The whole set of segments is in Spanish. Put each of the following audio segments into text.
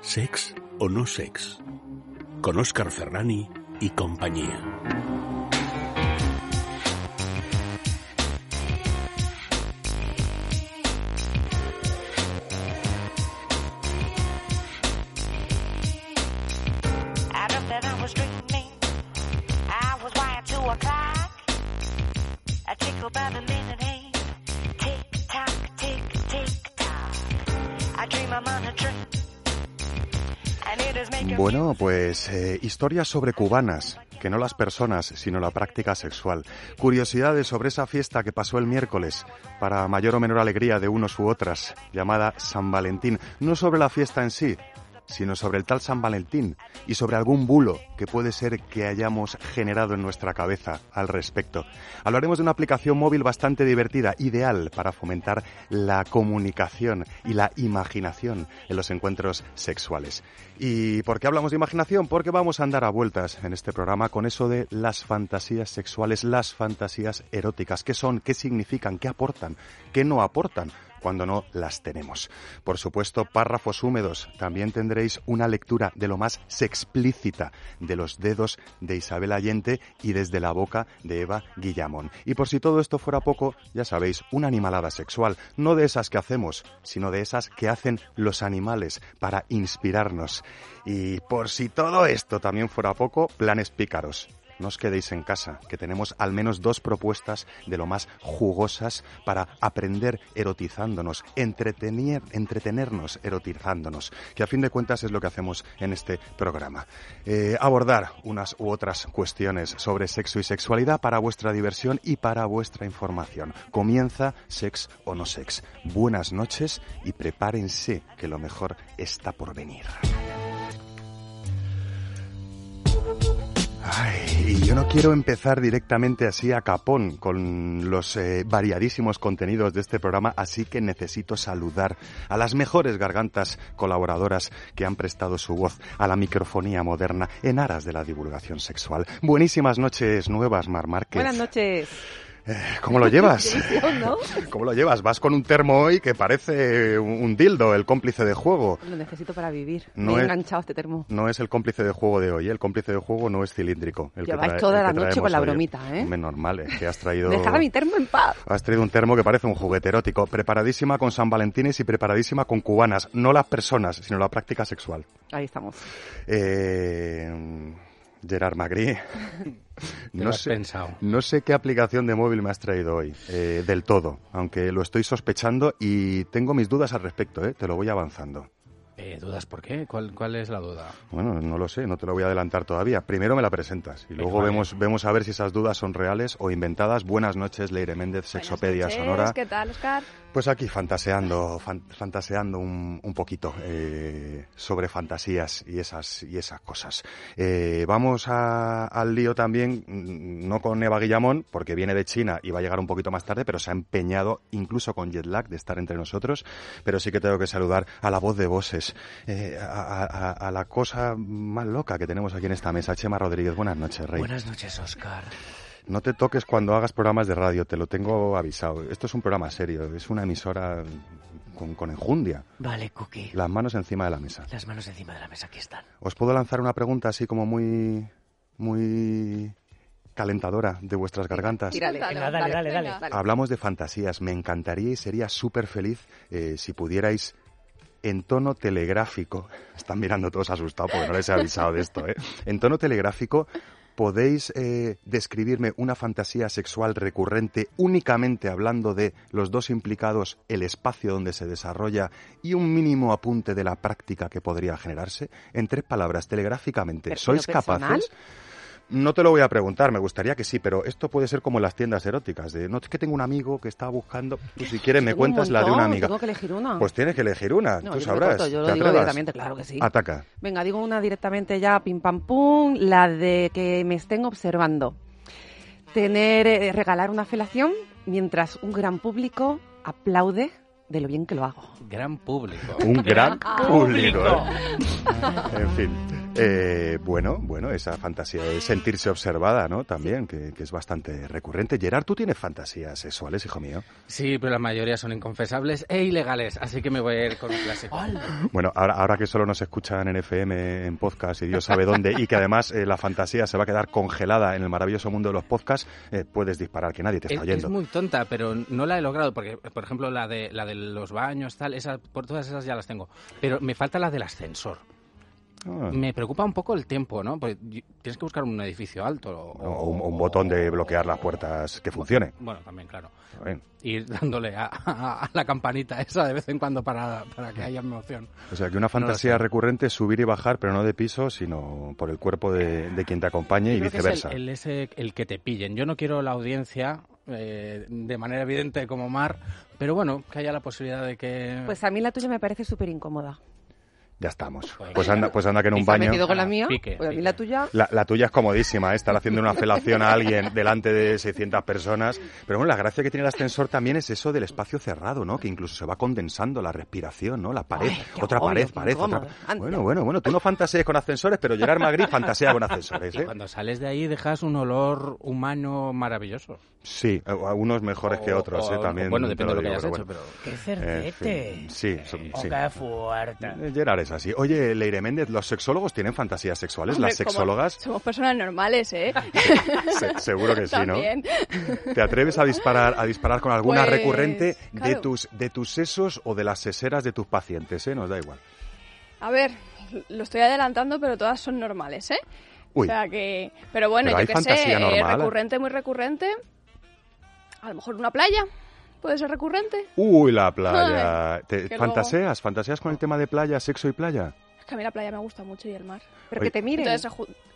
Sex o no sex. Con Oscar Ferrani y compañía. Pues eh, historias sobre cubanas, que no las personas, sino la práctica sexual. Curiosidades sobre esa fiesta que pasó el miércoles, para mayor o menor alegría de unos u otras, llamada San Valentín. No sobre la fiesta en sí, sino sobre el tal San Valentín y sobre algún bulo que puede ser que hayamos generado en nuestra cabeza al respecto. Hablaremos de una aplicación móvil bastante divertida, ideal para fomentar la comunicación y la imaginación en los encuentros sexuales. ¿Y por qué hablamos de imaginación? Porque vamos a andar a vueltas en este programa con eso de las fantasías sexuales, las fantasías eróticas. ¿Qué son? ¿Qué significan? ¿Qué aportan? ¿Qué no aportan? Cuando no las tenemos. Por supuesto, párrafos húmedos. También tendréis una lectura de lo más sexplícita de los dedos de Isabel Allende y desde la boca de Eva Guillamón. Y por si todo esto fuera poco, ya sabéis, una animalada sexual, no de esas que hacemos, sino de esas que hacen los animales para inspirarnos. Y por si todo esto también fuera poco, planes pícaros no os quedéis en casa, que tenemos al menos dos propuestas de lo más jugosas para aprender erotizándonos, entretener, entretenernos erotizándonos, que a fin de cuentas es lo que hacemos en este programa. Eh, abordar unas u otras cuestiones sobre sexo y sexualidad para vuestra diversión y para vuestra información. Comienza Sex o no Sex. Buenas noches y prepárense que lo mejor está por venir. Ay, y yo no quiero empezar directamente así a capón con los eh, variadísimos contenidos de este programa, así que necesito saludar a las mejores gargantas colaboradoras que han prestado su voz a la microfonía moderna en aras de la divulgación sexual. Buenísimas noches nuevas, Mar Márquez. Buenas noches. Eh, ¿Cómo lo llevas? ¿Cómo lo llevas? Vas con un termo hoy que parece un dildo, el cómplice de juego. Lo necesito para vivir. No Me he enganchado este termo. No es el cómplice de juego de hoy, ¿eh? el cómplice de juego no es cilíndrico. El que Lleváis trae- toda el la que noche con la hoy. bromita, ¿eh? Hombre, normal, es que has traído... Dejad mi termo en paz. Has traído un termo que parece un juguete erótico, preparadísima con San Valentines y preparadísima con cubanas, no las personas, sino la práctica sexual. Ahí estamos. Eh, Gerard Magri, no sé, pensado? no sé qué aplicación de móvil me has traído hoy, eh, del todo, aunque lo estoy sospechando y tengo mis dudas al respecto, ¿eh? te lo voy avanzando. Eh, ¿Dudas por qué? ¿Cuál, ¿Cuál es la duda? Bueno, no lo sé, no te lo voy a adelantar todavía. Primero me la presentas y luego vale. vemos, vemos a ver si esas dudas son reales o inventadas. Buenas noches, Leire Méndez, Sexopedia Sonora. ¿Qué tal, Oscar? Pues aquí fantaseando, fan- fantaseando un, un poquito eh, sobre fantasías y esas y esas cosas. Eh, vamos a- al lío también, mm, no con Eva Guillamón, porque viene de China y va a llegar un poquito más tarde, pero se ha empeñado, incluso con jet lag, de estar entre nosotros. Pero sí que tengo que saludar a la voz de voces, eh, a- a- a la cosa más loca que tenemos aquí en esta mesa. Chema Rodríguez, buenas noches, Rey. Buenas noches, Oscar. No te toques cuando hagas programas de radio, te lo tengo avisado. Esto es un programa serio, es una emisora con, con enjundia. Vale, Cookie. Las manos encima de la mesa. Las manos encima de la mesa, aquí están. ¿Os puedo lanzar una pregunta así como muy, muy calentadora de vuestras gargantas? Tírale. Dale, dale, dale. Hablamos de fantasías. Me encantaría y sería súper feliz eh, si pudierais en tono telegráfico, están mirando todos asustados porque no les he avisado de esto, ¿eh? En tono telegráfico, ¿podéis eh, describirme una fantasía sexual recurrente únicamente hablando de los dos implicados, el espacio donde se desarrolla y un mínimo apunte de la práctica que podría generarse? En tres palabras, telegráficamente, ¿sois personal. capaces? No te lo voy a preguntar, me gustaría que sí, pero esto puede ser como las tiendas eróticas. De, no, es que tengo un amigo que está buscando, tú si quieres me cuentas la de una amiga. Tengo que elegir una. Pues tienes que elegir una, No, tú yo sabrás. corto, yo lo ¿Te digo directamente, claro que sí. Ataca. Venga, digo una directamente ya, pim pam pum, la de que me estén observando. Tener, eh, regalar una felación mientras un gran público aplaude de lo bien que lo hago. Gran público. Un gran público. ¿eh? En fin. Eh, bueno, bueno, esa fantasía de sentirse observada, ¿no? También, que, que es bastante recurrente. Gerard, ¿tú tienes fantasías sexuales, hijo mío? Sí, pero la mayoría son inconfesables e ilegales, así que me voy a ir con un clásico. Bueno, ahora, ahora que solo nos escuchan en FM, en podcast y Dios sabe dónde, y que además eh, la fantasía se va a quedar congelada en el maravilloso mundo de los podcasts, eh, puedes disparar, que nadie te Es, está es oyendo. muy tonta, pero no la he logrado, porque, por ejemplo, la de, la de los baños, tal, esa, por todas esas ya las tengo. Pero me falta la del ascensor. Ah. Me preocupa un poco el tiempo, ¿no? Porque tienes que buscar un edificio alto. O, O un, un botón de bloquear las puertas que funcione. Bueno, también, claro. Bien. Ir dándole a, a- a la campanita esa de vez en cuando para, para que haya emoción. O sea, que una fantasía recurrente es subir y bajar, pero no de piso, sino por el cuerpo de, de quien te acompañe y Creo que es viceversa. el, el ese, el que te pillen. Yo no quiero la audiencia eh, de manera evidente como Mar, pero bueno, que haya la posibilidad de que... Pues a mí la tuya me parece súper incómoda. Ya estamos. Joder. Pues anda, pues anda que en un baño... metido con la mía, pique, pues a mí pique. la tuya... La, la tuya es comodísima, ¿eh? estar haciendo una felación a alguien delante de 600 personas. Pero bueno, la gracia que tiene el ascensor también es eso del espacio cerrado, ¿no? Que incluso se va condensando la respiración, ¿no? La pared, Ay, otra pared, pared, otra... Bueno, bueno, bueno, tú no fantasees con ascensores, pero Gerard Magri fantasea con ascensores, Y ¿eh? cuando sales de ahí dejas un olor humano maravilloso. Sí, a unos mejores que otros, o- ¿eh? También Bueno, depende de lo que hayas hecho, bueno. pero... ¡Qué En cerdete! fin, sí, son- ¡Oh, sí. qué fuerte! Eh, Gerard es así. Oye, Leire Méndez, ¿los sexólogos tienen fantasías sexuales? Hombre, ¿Las sexólogas? Somos personas normales, ¿eh? Se- seguro que sí, ¿no? También. ¿Te atreves a disparar, a disparar con alguna Pues, recurrente de tus, de tus sesos o de las seseras de tus pacientes? ¿eh? Nos da igual. A ver, lo estoy adelantando, pero todas son normales, ¿eh? Uy, O sea que... Pero bueno, Pero yo qué sé, fantasía eh, normal. recurrente, muy recurrente. A lo mejor una playa puede ser recurrente. uy, la playa. ¿Te- ¿Fantaseas? ¿Fantaseas con el tema de playa, sexo y playa? Es que a mí la playa me gusta mucho y el mar. Pero Oye. que te miren. Entonces,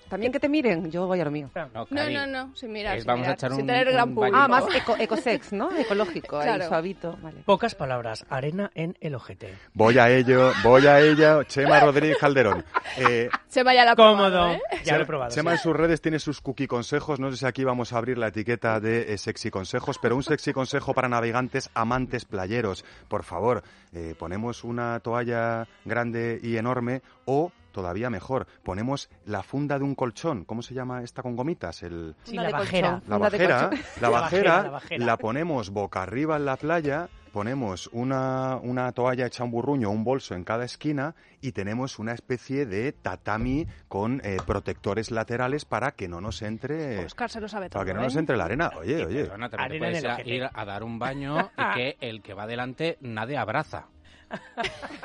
También que te miren. Yo voy a lo mío. No, no, Cari, no, no, sin mirar, Es- sin vamos a echar sin un- tener gran un público. Ah, más eco, ecosex, ¿no? Ecológico, ahí, Claro. suavito. Vale. Pocas palabras, arena en el ojete. Voy a ello, voy a ella. Chema Rodríguez Calderón. Eh, Se vaya la Cómodo. ¿eh? Ya lo he probado. Chema sí. en sus redes tiene sus cookie consejos. No sé si aquí vamos a abrir la etiqueta de eh, sexy consejos, pero un sexy consejo para navegantes amantes playeros. Por favor, eh, ponemos una toalla grande y enorme o, todavía mejor, ponemos la funda de un colchón. ¿Cómo se llama esta con gomitas? El, Sí, la bajera. la bajera, la bajera, la bajera. la ponemos boca arriba en la playa, ponemos una, una toalla hecha un burruño, un bolso en cada esquina y tenemos una especie de tatami con eh, protectores laterales para que no nos entre Oscar se lo sabe todo, para que no ¿eh? nos entre la arena. Oye, oye. Perdona, también te Arena en puedes ir a- dar un baño y que el que va delante nadie abraza.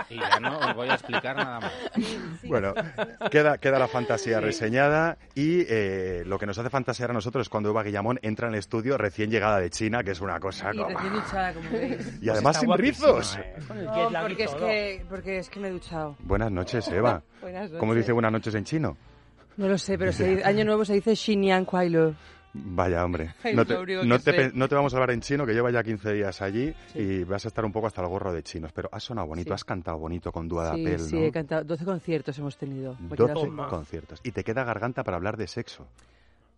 Y ya no os voy a explicar nada más. Bueno, queda, queda la fantasía reseñada y eh, lo que nos hace fantasear a nosotros es cuando Eva Guillamón entra en el estudio recién llegada de China, que es una cosa Y como... recién duchada, como veis. Y además Pues sin rizos. eh, con el No, porque es, que, porque es que me he duchado. Buenas noches, Eva. Buenas noches. ¿Cómo dice buenas noches en chino? No lo sé, pero se dice- año nuevo se dice Xinyan Kuai Vaya, hombre. No te, no, te, no te vamos a hablar en chino, que lleva ya 15 días allí Sí. y vas a estar un poco hasta el gorro de chinos. Pero has sonado bonito, Sí. has cantado bonito con Dua Sí, Dapel, sí, ¿no? he cantado. 12 conciertos hemos tenido. Me queda 12 poca. conciertos. Y te queda garganta para hablar de sexo.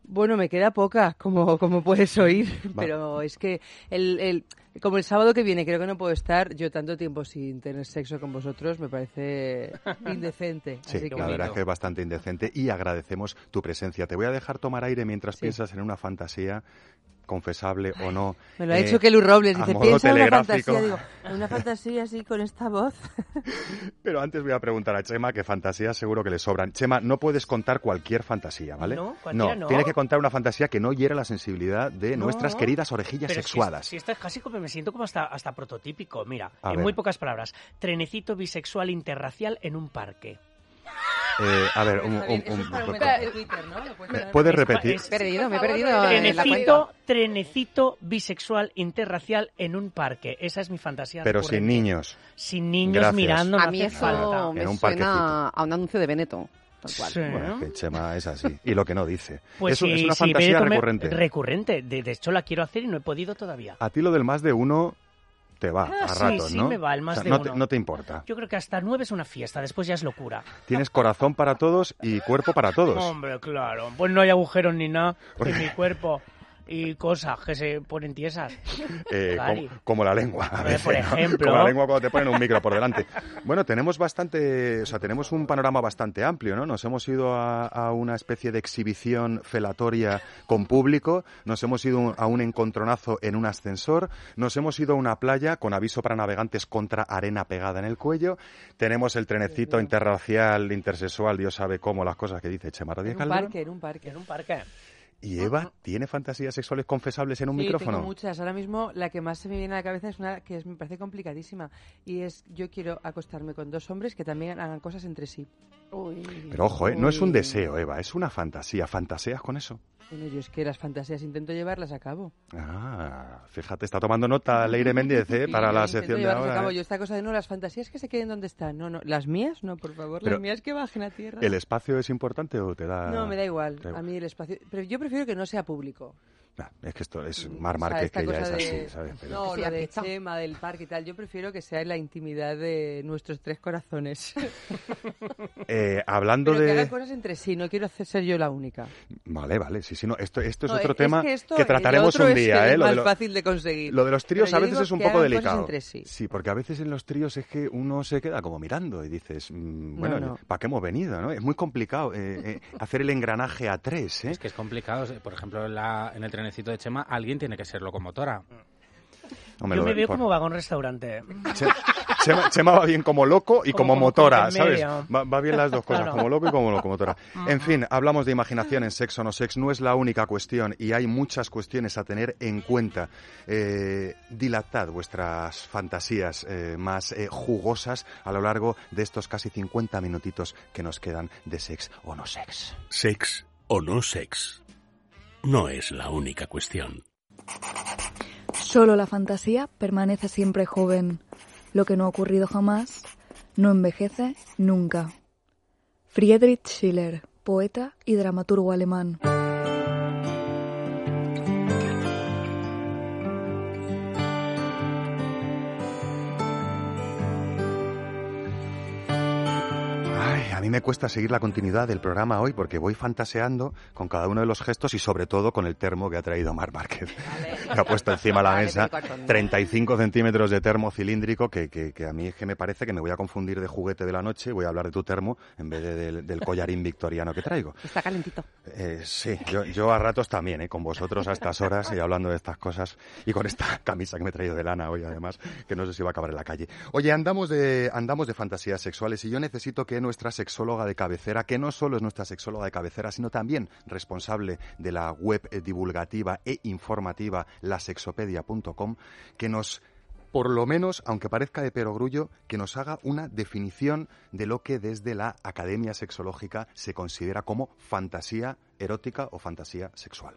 Bueno, me queda poca, como, como puedes oír, Va. pero es que el, el, como el sábado que viene creo que no puedo estar, yo tanto tiempo sin tener sexo con vosotros me parece indecente. Sí, Así que la verdad es que es bastante indecente y agradecemos tu presencia. Te voy a dejar tomar aire mientras Sí. piensas en una fantasía confesable o no. Me lo ha Eh, dicho Kelu Robles, dice, piensa en una fantasía, digo, "¿En una fantasía así con esta voz. Pero antes voy a preguntar a Chema que fantasías seguro que le sobran. Chema, no puedes contar cualquier fantasía, ¿vale? No, cualquiera no. tienes que contar una fantasía que no hiera la sensibilidad de No. nuestras queridas orejillas Pero si sexuadas. Si, esto es casi como me siento como hasta, hasta prototípico. Mira, A en ver. muy pocas palabras. Trenecito bisexual interracial en un parque. Eh, a ver, un, un- un- un puedes ¿Me poner. ¿Puedes Es- repetir? Perdido, me he perdido. Trenecito, trenecito bisexual interracial en un parque. Esa es mi fantasía. Pero sin niños. Sin niños Gracias. mirando, A mí eso falta. me En un suena parquecito. a un anuncio de cual. Sí. Bueno, es que Chema es así. Y lo que no dice. Pues es, un- sí, es una sí, fantasía recurrente. Recurrente. De, de hecho, la quiero hacer y no he podido todavía. A ti lo del más de uno te va Ah, a sí, ratos, sí ¿no? me va el más O sea, de no uno. Te, no te importa. Yo creo que hasta nueve es una fiesta, después ya es locura. Tienes corazón para todos y cuerpo para todos. Hombre, claro. Pues no hay agujeros ni nada en mi cuerpo. Y cosas que se ponen tiesas. Eh, como, como la lengua. a Hombre, veces, por ¿no? ejemplo. Como la lengua cuando te ponen un micro por delante. Bueno, tenemos bastante, o sea, tenemos un panorama bastante amplio, ¿no? Nos hemos ido a, a una especie de exhibición felatoria con público, nos hemos ido a un encontronazo en un ascensor, nos hemos ido a una playa con aviso para navegantes contra arena pegada en el cuello, tenemos el trenecito interracial, intersexual, Dios sabe cómo, las cosas que dice Chema Rodríguez En un Calderón. parque, en un parque. En un parque. Y Eva tiene fantasías sexuales confesables en un Sí, micrófono. tengo muchas. Ahora mismo la que más se me viene a la cabeza es una que es- me parece complicadísima. Y es, yo quiero acostarme con dos hombres que también hagan cosas entre sí. Pero ojo, ¿eh? no es un Uy. deseo, Eva, es una fantasía. ¿Fantaseas con eso? Bueno, yo es que las fantasías intento llevarlas a cabo. Ah, fíjate, está tomando nota Leire Méndez ¿eh? Sí, para yo la sección de llevarlas a ahora. cabo. ¿eh? Yo esta cosa de no, las fantasías que se queden donde están. No, no. Las mías, no, por favor. Pero, las mías que bajen a tierra. ¿El espacio es importante o te da...? No, me da igual. Da A igual. mí el espacio. Pero yo prefiero que no sea público. Nah, es que esto es Mar O sea, Márquez, que ya es así, de- ¿sabes? Pero- No, Sí, lo de. Chema, del parque y tal. Yo prefiero que sea en la intimidad de nuestros tres corazones. Eh, hablando Pero que de... hagan cosas entre sí. No quiero hacer ser yo la única. Vale, vale, sí, sí, no, esto, esto es No, otro es tema que, esto- que trataremos otro un es día, que ¿eh? Es Lo de, más lo- fácil de conseguir. lo de los tríos Pero a veces es un que poco delicado. entre sí. porque a veces en los tríos es que uno se queda como mirando y dices, mm, bueno, no. ¿para qué hemos venido? ¿no? Es muy complicado eh, eh, hacer el engranaje a tres, ¿eh? Es que es complicado. Por ejemplo, en, la- en el trenecito de Chema, alguien tiene que ser locomotora. Hombre, Yo lo- me veo por- como vagón restaurante. Che- Chema, Chema va bien como loco y como, motora, ¿sabes? Va, va bien las dos cosas, Claro. como loco y como locomotora. En fin, hablamos de imaginación en sexo no sex, no es la única cuestión y hay muchas cuestiones a tener en cuenta. Eh, dilatad vuestras fantasías eh, más eh, jugosas a lo largo de estos casi 50 minutitos que nos quedan de sex o no sex. Sex o no sex. No es la única cuestión. Solo la fantasía permanece siempre joven. Lo que no ha ocurrido jamás no envejece nunca. Friedrich Schiller, poeta y dramaturgo alemán. Me cuesta seguir la continuidad del programa hoy porque voy fantaseando con cada uno de los gestos y sobre todo con el termo que ha traído Mar Márquez. que ha puesto encima de la mesa pero cuarto. 35 centímetros de termo cilíndrico que, que- que a mí es que me parece que me voy a confundir de juguete de la noche y voy a hablar de tu termo en vez de del, del collarín victoriano que traigo. Está calentito. Eh, sí, yo, yo a ratos también, ¿eh? con vosotros a estas horas y hablando de estas cosas y con esta camisa que me he traído de lana hoy además, que no sé si va a acabar en la calle. Oye, andamos de, andamos de fantasías sexuales y yo necesito que nuestra sexóloga de cabecera, que no solo es nuestra sexóloga de cabecera, sino también responsable de la web divulgativa e informativa lasexopedia.com, que nos por lo menos, aunque parezca de perogrullo, que nos haga una definición de lo que desde la Academia Sexológica se considera como fantasía erótica o fantasía sexual.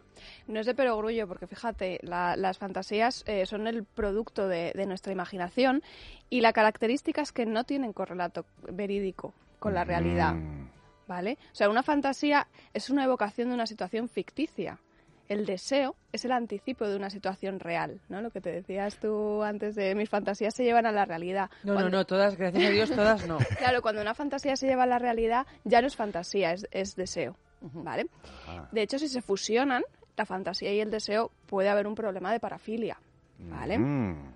No es de perogrullo, porque fíjate, la- las fantasías eh, son el producto de, de nuestra imaginación y la característica es que no tienen correlato verídico con la realidad, Mm, ¿vale? O sea, una fantasía es una evocación de una situación ficticia. El deseo es el anticipo de una situación real, ¿no? Lo que te decías tú antes de mis fantasías se llevan a la realidad. No, no, Cuando- no, todas, gracias a Dios, todas no. Claro, cuando una fantasía se lleva a la realidad, ya no es fantasía, es, es deseo, ¿vale? Ah. De hecho, si se fusionan, la fantasía y el deseo, puede haber un problema de parafilia, ¿vale? mm.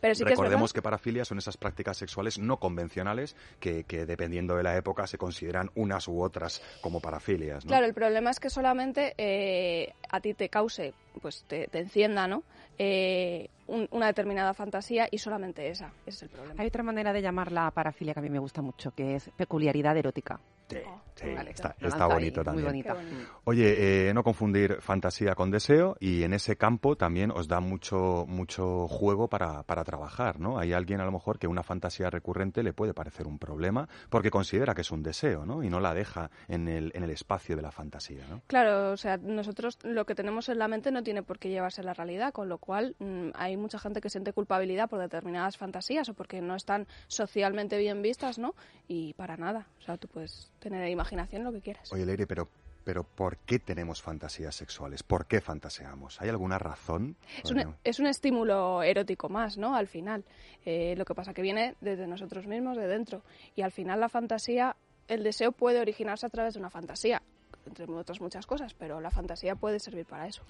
Pero sí que es Recordemos que parafilia son esas prácticas sexuales no convencionales que, que, dependiendo de la época se consideran unas u otras como parafilias. ¿no? Claro, el problema es que solamente eh, a ti te cause, pues te, te encienda, ¿no? Eh, un- una determinada fantasía y solamente esa, ese es el problema. Hay otra manera de llamarla parafilia que a mí me gusta mucho, que es peculiaridad erótica. Sí, sí, Vale, está, está ahí, bonito muy también. Bonito. Oye, eh, no confundir fantasía con deseo y en ese campo también os da mucho mucho juego para, para trabajar, ¿no? Hay alguien a lo mejor que una fantasía recurrente le puede parecer un problema porque considera que es un deseo, ¿no? Y no la deja en el, en el espacio de la fantasía, ¿no? Claro, o sea, nosotros lo que tenemos en la mente no tiene por qué llevarse a la realidad, con lo cual mm, hay mucha gente que siente culpabilidad por determinadas fantasías o porque no están socialmente bien vistas, ¿no? Y para nada, o sea, tú puedes tener imaginación lo que quieras. Oye, Leire, pero pero ¿por qué tenemos fantasías sexuales? ¿Por qué fantaseamos? ¿Hay alguna razón? Es un, es un estímulo erótico más, ¿no? Al final. Eh, lo que pasa que viene desde nosotros mismos, de dentro. Y al final la fantasía, el deseo puede originarse a través de una fantasía, entre otras muchas cosas, pero la fantasía puede servir para eso.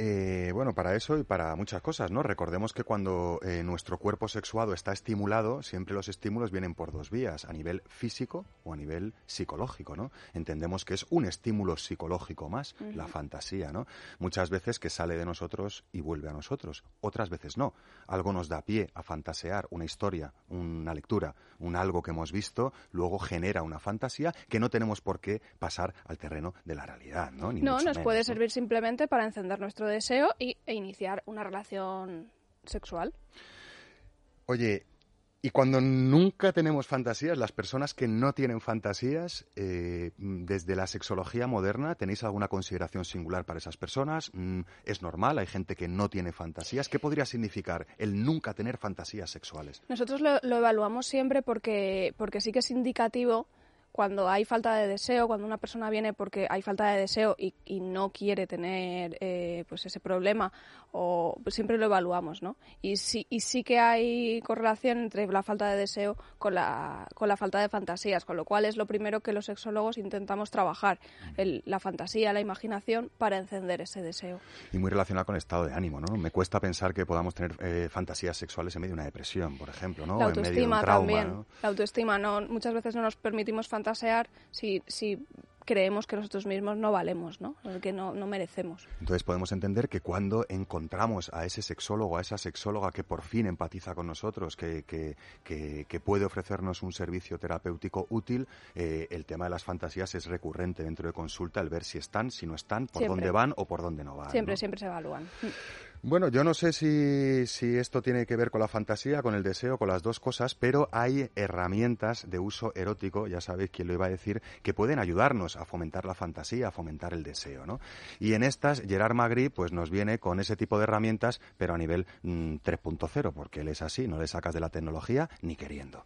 Eh, bueno, para eso y para muchas cosas, ¿no? Recordemos que cuando eh, nuestro cuerpo sexuado está estimulado, siempre los estímulos vienen por dos vías, a nivel físico o a nivel psicológico, ¿no? Entendemos que es un estímulo psicológico más, la fantasía, ¿no? Muchas veces que sale de nosotros y vuelve a nosotros, otras veces no. Algo nos da pie a fantasear, una historia, una lectura, un algo que hemos visto, luego genera una fantasía que no tenemos por qué pasar al terreno de la realidad, ¿no? Ni No, nos menos, puede ¿no? servir simplemente para encender nuestro deseo y, e iniciar una relación sexual. Oye, y cuando nunca tenemos fantasías, las personas que no tienen fantasías, eh, desde la sexología moderna, ¿tenéis alguna consideración singular para esas personas? Mm, ¿Es normal? ¿Hay gente que no tiene fantasías? ¿Qué podría significar el nunca tener fantasías sexuales? Nosotros lo, lo evaluamos siempre porque, porque sí que es indicativo cuando hay falta de deseo, cuando una persona viene porque hay falta de deseo y, y no quiere tener eh, pues ese problema, o pues siempre lo evaluamos, ¿no? Y sí, y sí que hay correlación entre la falta de deseo con la, con la falta de fantasías, con lo cual es lo primero que los sexólogos intentamos trabajar, el- la fantasía, la imaginación, para encender ese deseo. Y muy relacionado con el estado de ánimo, ¿no? Me cuesta pensar que podamos tener eh, fantasías sexuales en medio de una depresión, por ejemplo, ¿no? La O en medio de autoestima un trauma, también. ¿no? La autoestima, no, muchas veces no nos permitimos fantasear si, si creemos que nosotros mismos no valemos, ¿no? Que no, no merecemos. Entonces podemos entender que cuando encontramos a ese sexólogo, a esa sexóloga que por fin empatiza con nosotros, que, que, que- que puede ofrecernos un servicio terapéutico útil, eh, el tema de las fantasías es recurrente dentro de consulta, el ver si están, si no están, por Siempre. dónde van o por dónde no van. Siempre, ¿no? siempre se evalúan. Bueno, yo no sé si, si esto tiene que ver con la fantasía, con el deseo, con las dos cosas, pero hay herramientas de uso erótico, ya sabéis quién lo iba a decir, que pueden ayudarnos a fomentar la fantasía, a fomentar el deseo, ¿no? Y en estas, Gerard Magri pues nos viene con ese tipo de herramientas, pero a nivel mm, 3.0, porque él es así, no le sacas de la tecnología ni queriendo.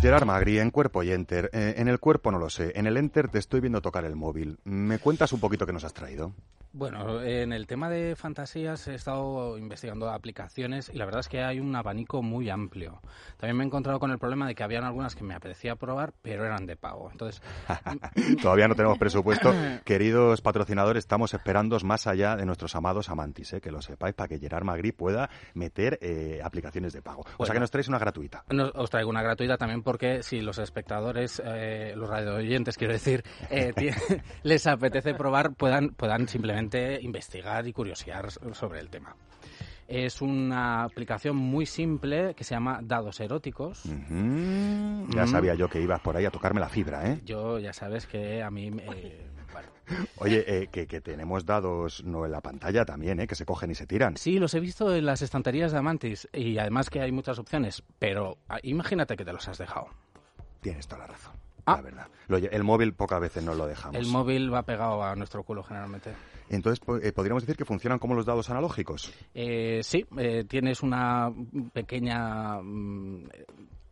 Gerard Magri, en cuerpo y enter. Eh, en el cuerpo no lo sé. En el enter te estoy viendo tocar el móvil. ¿Me cuentas un poquito qué nos has traído? Bueno, en el tema de fantasías he estado investigando aplicaciones y la verdad es que hay un abanico muy amplio. También me he encontrado con el problema de que habían algunas que me apetecía probar, pero eran de pago. Entonces, Todavía no tenemos presupuesto. Queridos patrocinadores, estamos esperando más allá de nuestros amados amantis, eh, que lo sepáis, para que Gerard Magri pueda meter eh, aplicaciones de pago. O sea Bueno. que nos traéis una gratuita. os traigo una gratuita también porque si los espectadores, eh, los radioyentes, quiero decir, eh, les apetece probar, puedan, puedan simplemente investigar y curiosear sobre el tema. Es una aplicación muy simple que se llama Dados Eróticos. Ya Mm. sabía yo que ibas por ahí a tocarme la fibra, ¿eh? Yo ya sabes que a mí, eh, bueno, Oye, eh, que, que tenemos dados no en la pantalla también, ¿eh? Que se cogen y se tiran. sí, los he visto en las estanterías de Amantis y además que hay muchas opciones, pero ah, imagínate que te los has dejado. Tienes toda la razón. Ah. La verdad. Lo lle- el móvil pocas veces nos lo dejamos. El móvil va pegado a nuestro culo generalmente. Entonces, eh, podríamos decir que funcionan como los dados analógicos. Eh, sí, eh, tienes una pequeña mm,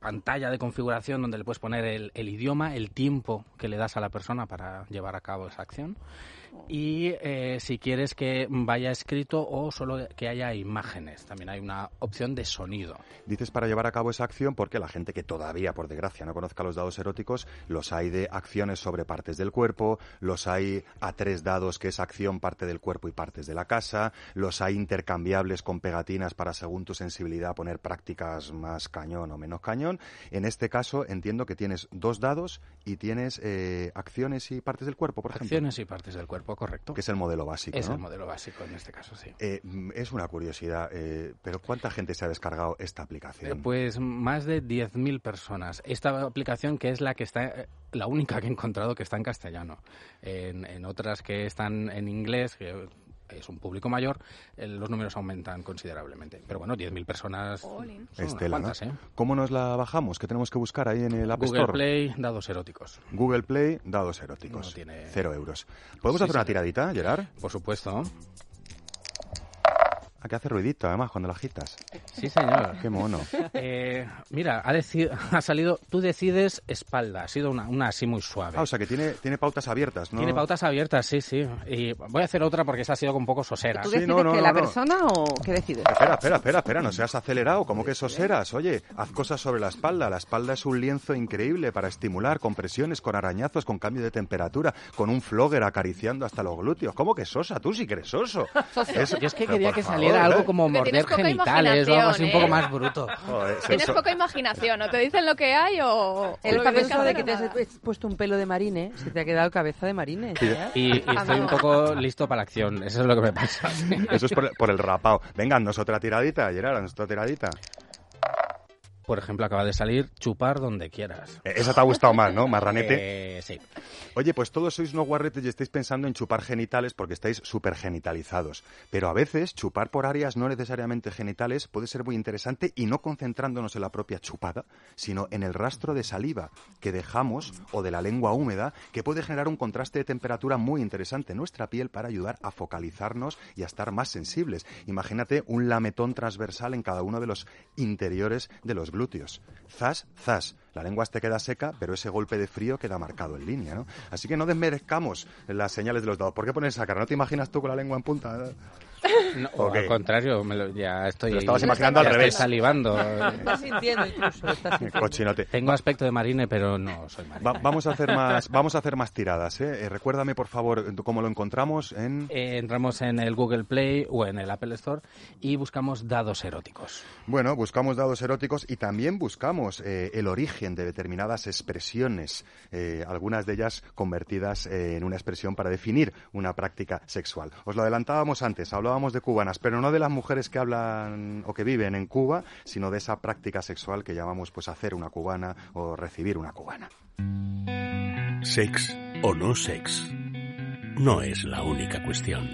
pantalla de configuración donde le puedes poner el idioma, el tiempo que le das a la persona para llevar a cabo esa acción y eh, si quieres que vaya escrito o solo que haya imágenes. También hay una opción de sonido. Dices para llevar a cabo esa acción porque la gente que todavía, por desgracia, no conozca los dados eróticos, los hay de acciones sobre partes del cuerpo, los hay a tres dados que es acción parte del cuerpo y partes de la casa, los hay intercambiables con pegatinas para, según tu sensibilidad, poner prácticas más cañón o menos cañón. En este caso, entiendo que tienes dos dados y tienes eh, acciones y partes del cuerpo, por ejemplo. Acciones y partes del cuerpo, correcto. Que es el modelo básico, Es ¿no? el modelo básico en este caso, sí. Eh, es una curiosidad, eh, pero ¿cuánta gente se ha descargado esta Eh, aplicación? Pues más de 10.000 personas. Esta aplicación que es la que está, eh, la única que he encontrado que está en castellano. En, en otras que están en inglés, que es un público mayor, eh, los números aumentan considerablemente. Pero bueno, 10.000 personas son unas Estela, ¿no? cuantas, ¿eh? ¿Cómo nos la bajamos? ¿Qué tenemos que buscar ahí en el App Google Store? Play, dados eróticos. Google Play, dados eróticos. No tiene- Cero euros. ¿Podemos Sí, hacer una tiradita, Gerard? Por supuesto. Ah, que hace ruidito, además, cuando la agitas. Sí, señor. Qué mono. Eh, mira, ha, ha salido, tú decides espalda, ha sido una, una así muy suave. Ah, o sea, que tiene, tiene pautas abiertas, ¿no? Tiene pautas abiertas, sí, sí. Y voy a hacer otra porque esa ha sido un poco sosera. ¿Tú Sí, decides no, no, que no, la no. persona o qué decides? Espera, espera, espera, espera, no seas acelerado, ¿cómo que soseras? Oye, haz cosas sobre la espalda. La espalda es un lienzo increíble para estimular con presiones, con arañazos, con cambio de temperatura, con un flogger acariciando hasta los glúteos. ¿Cómo que sosa? Tú sí que eres soso. Yo es que quería que favor, saliera algo ¿eh? como morder genitales o algo así un poco imaginación, más bruto. Joder, Tienes poca imaginación, ¿no te dicen lo que hay o...? o El famoso de que te has o puesto un pelo de marine, se te ha quedado cabeza de marine. ¿sabes? Y, y estoy un poco listo para la acción. Eso es lo que me pasa. Eso es por, el- por el rapao. Venga, nos otra tiradita, Gerard, nos otra tiradita. Por ejemplo, acaba de salir chupar donde quieras. Eh, Esa te ha gustado más, ¿no? Marranete. Eh, sí. Oye, pues todos sois unos guarretes y estáis pensando en chupar genitales porque estáis súper genitalizados. Pero a veces chupar por áreas no necesariamente genitales puede ser muy interesante y no concentrándonos en la propia chupada, sino en el rastro de saliva que dejamos o de la lengua húmeda que puede generar un contraste de temperatura muy interesante en nuestra piel para ayudar a focalizarnos y a estar más sensibles. Imagínate un lametón transversal en cada uno de los interiores de los glúteos. Zas, zas. La lengua te queda seca, pero ese golpe de frío queda marcado en línea, ¿no? Así que no desmerezcamos las señales de los dados. ¿Por qué pones esa cara? ¿No te imaginas tú con la lengua en punta? No, o al contrario, me lo- ya estoy. Lo estabas imaginando al estoy revés. salivando. Estás sintiendo incluso, estás sintiendo. Cochinote. Tengo aspecto de marine, pero no soy marine. Va- vamos a hacer más, vamos a hacer más tiradas, ¿eh? Eh, Recuérdame, por favor, cómo lo encontramos en... Eh, entramos en el Google Play o en el Apple Store y buscamos dados eróticos. Bueno, buscamos dados eróticos y también buscamos eh, el origen de determinadas expresiones, eh, algunas de ellas convertidas eh, en una expresión para definir una práctica sexual. Os lo adelantábamos antes, hablábamos de cubanas, pero no de las mujeres que hablan o que viven en Cuba, sino de esa práctica sexual que llamamos pues hacer una cubana o recibir una cubana. Sex o no sex. No es la única cuestión.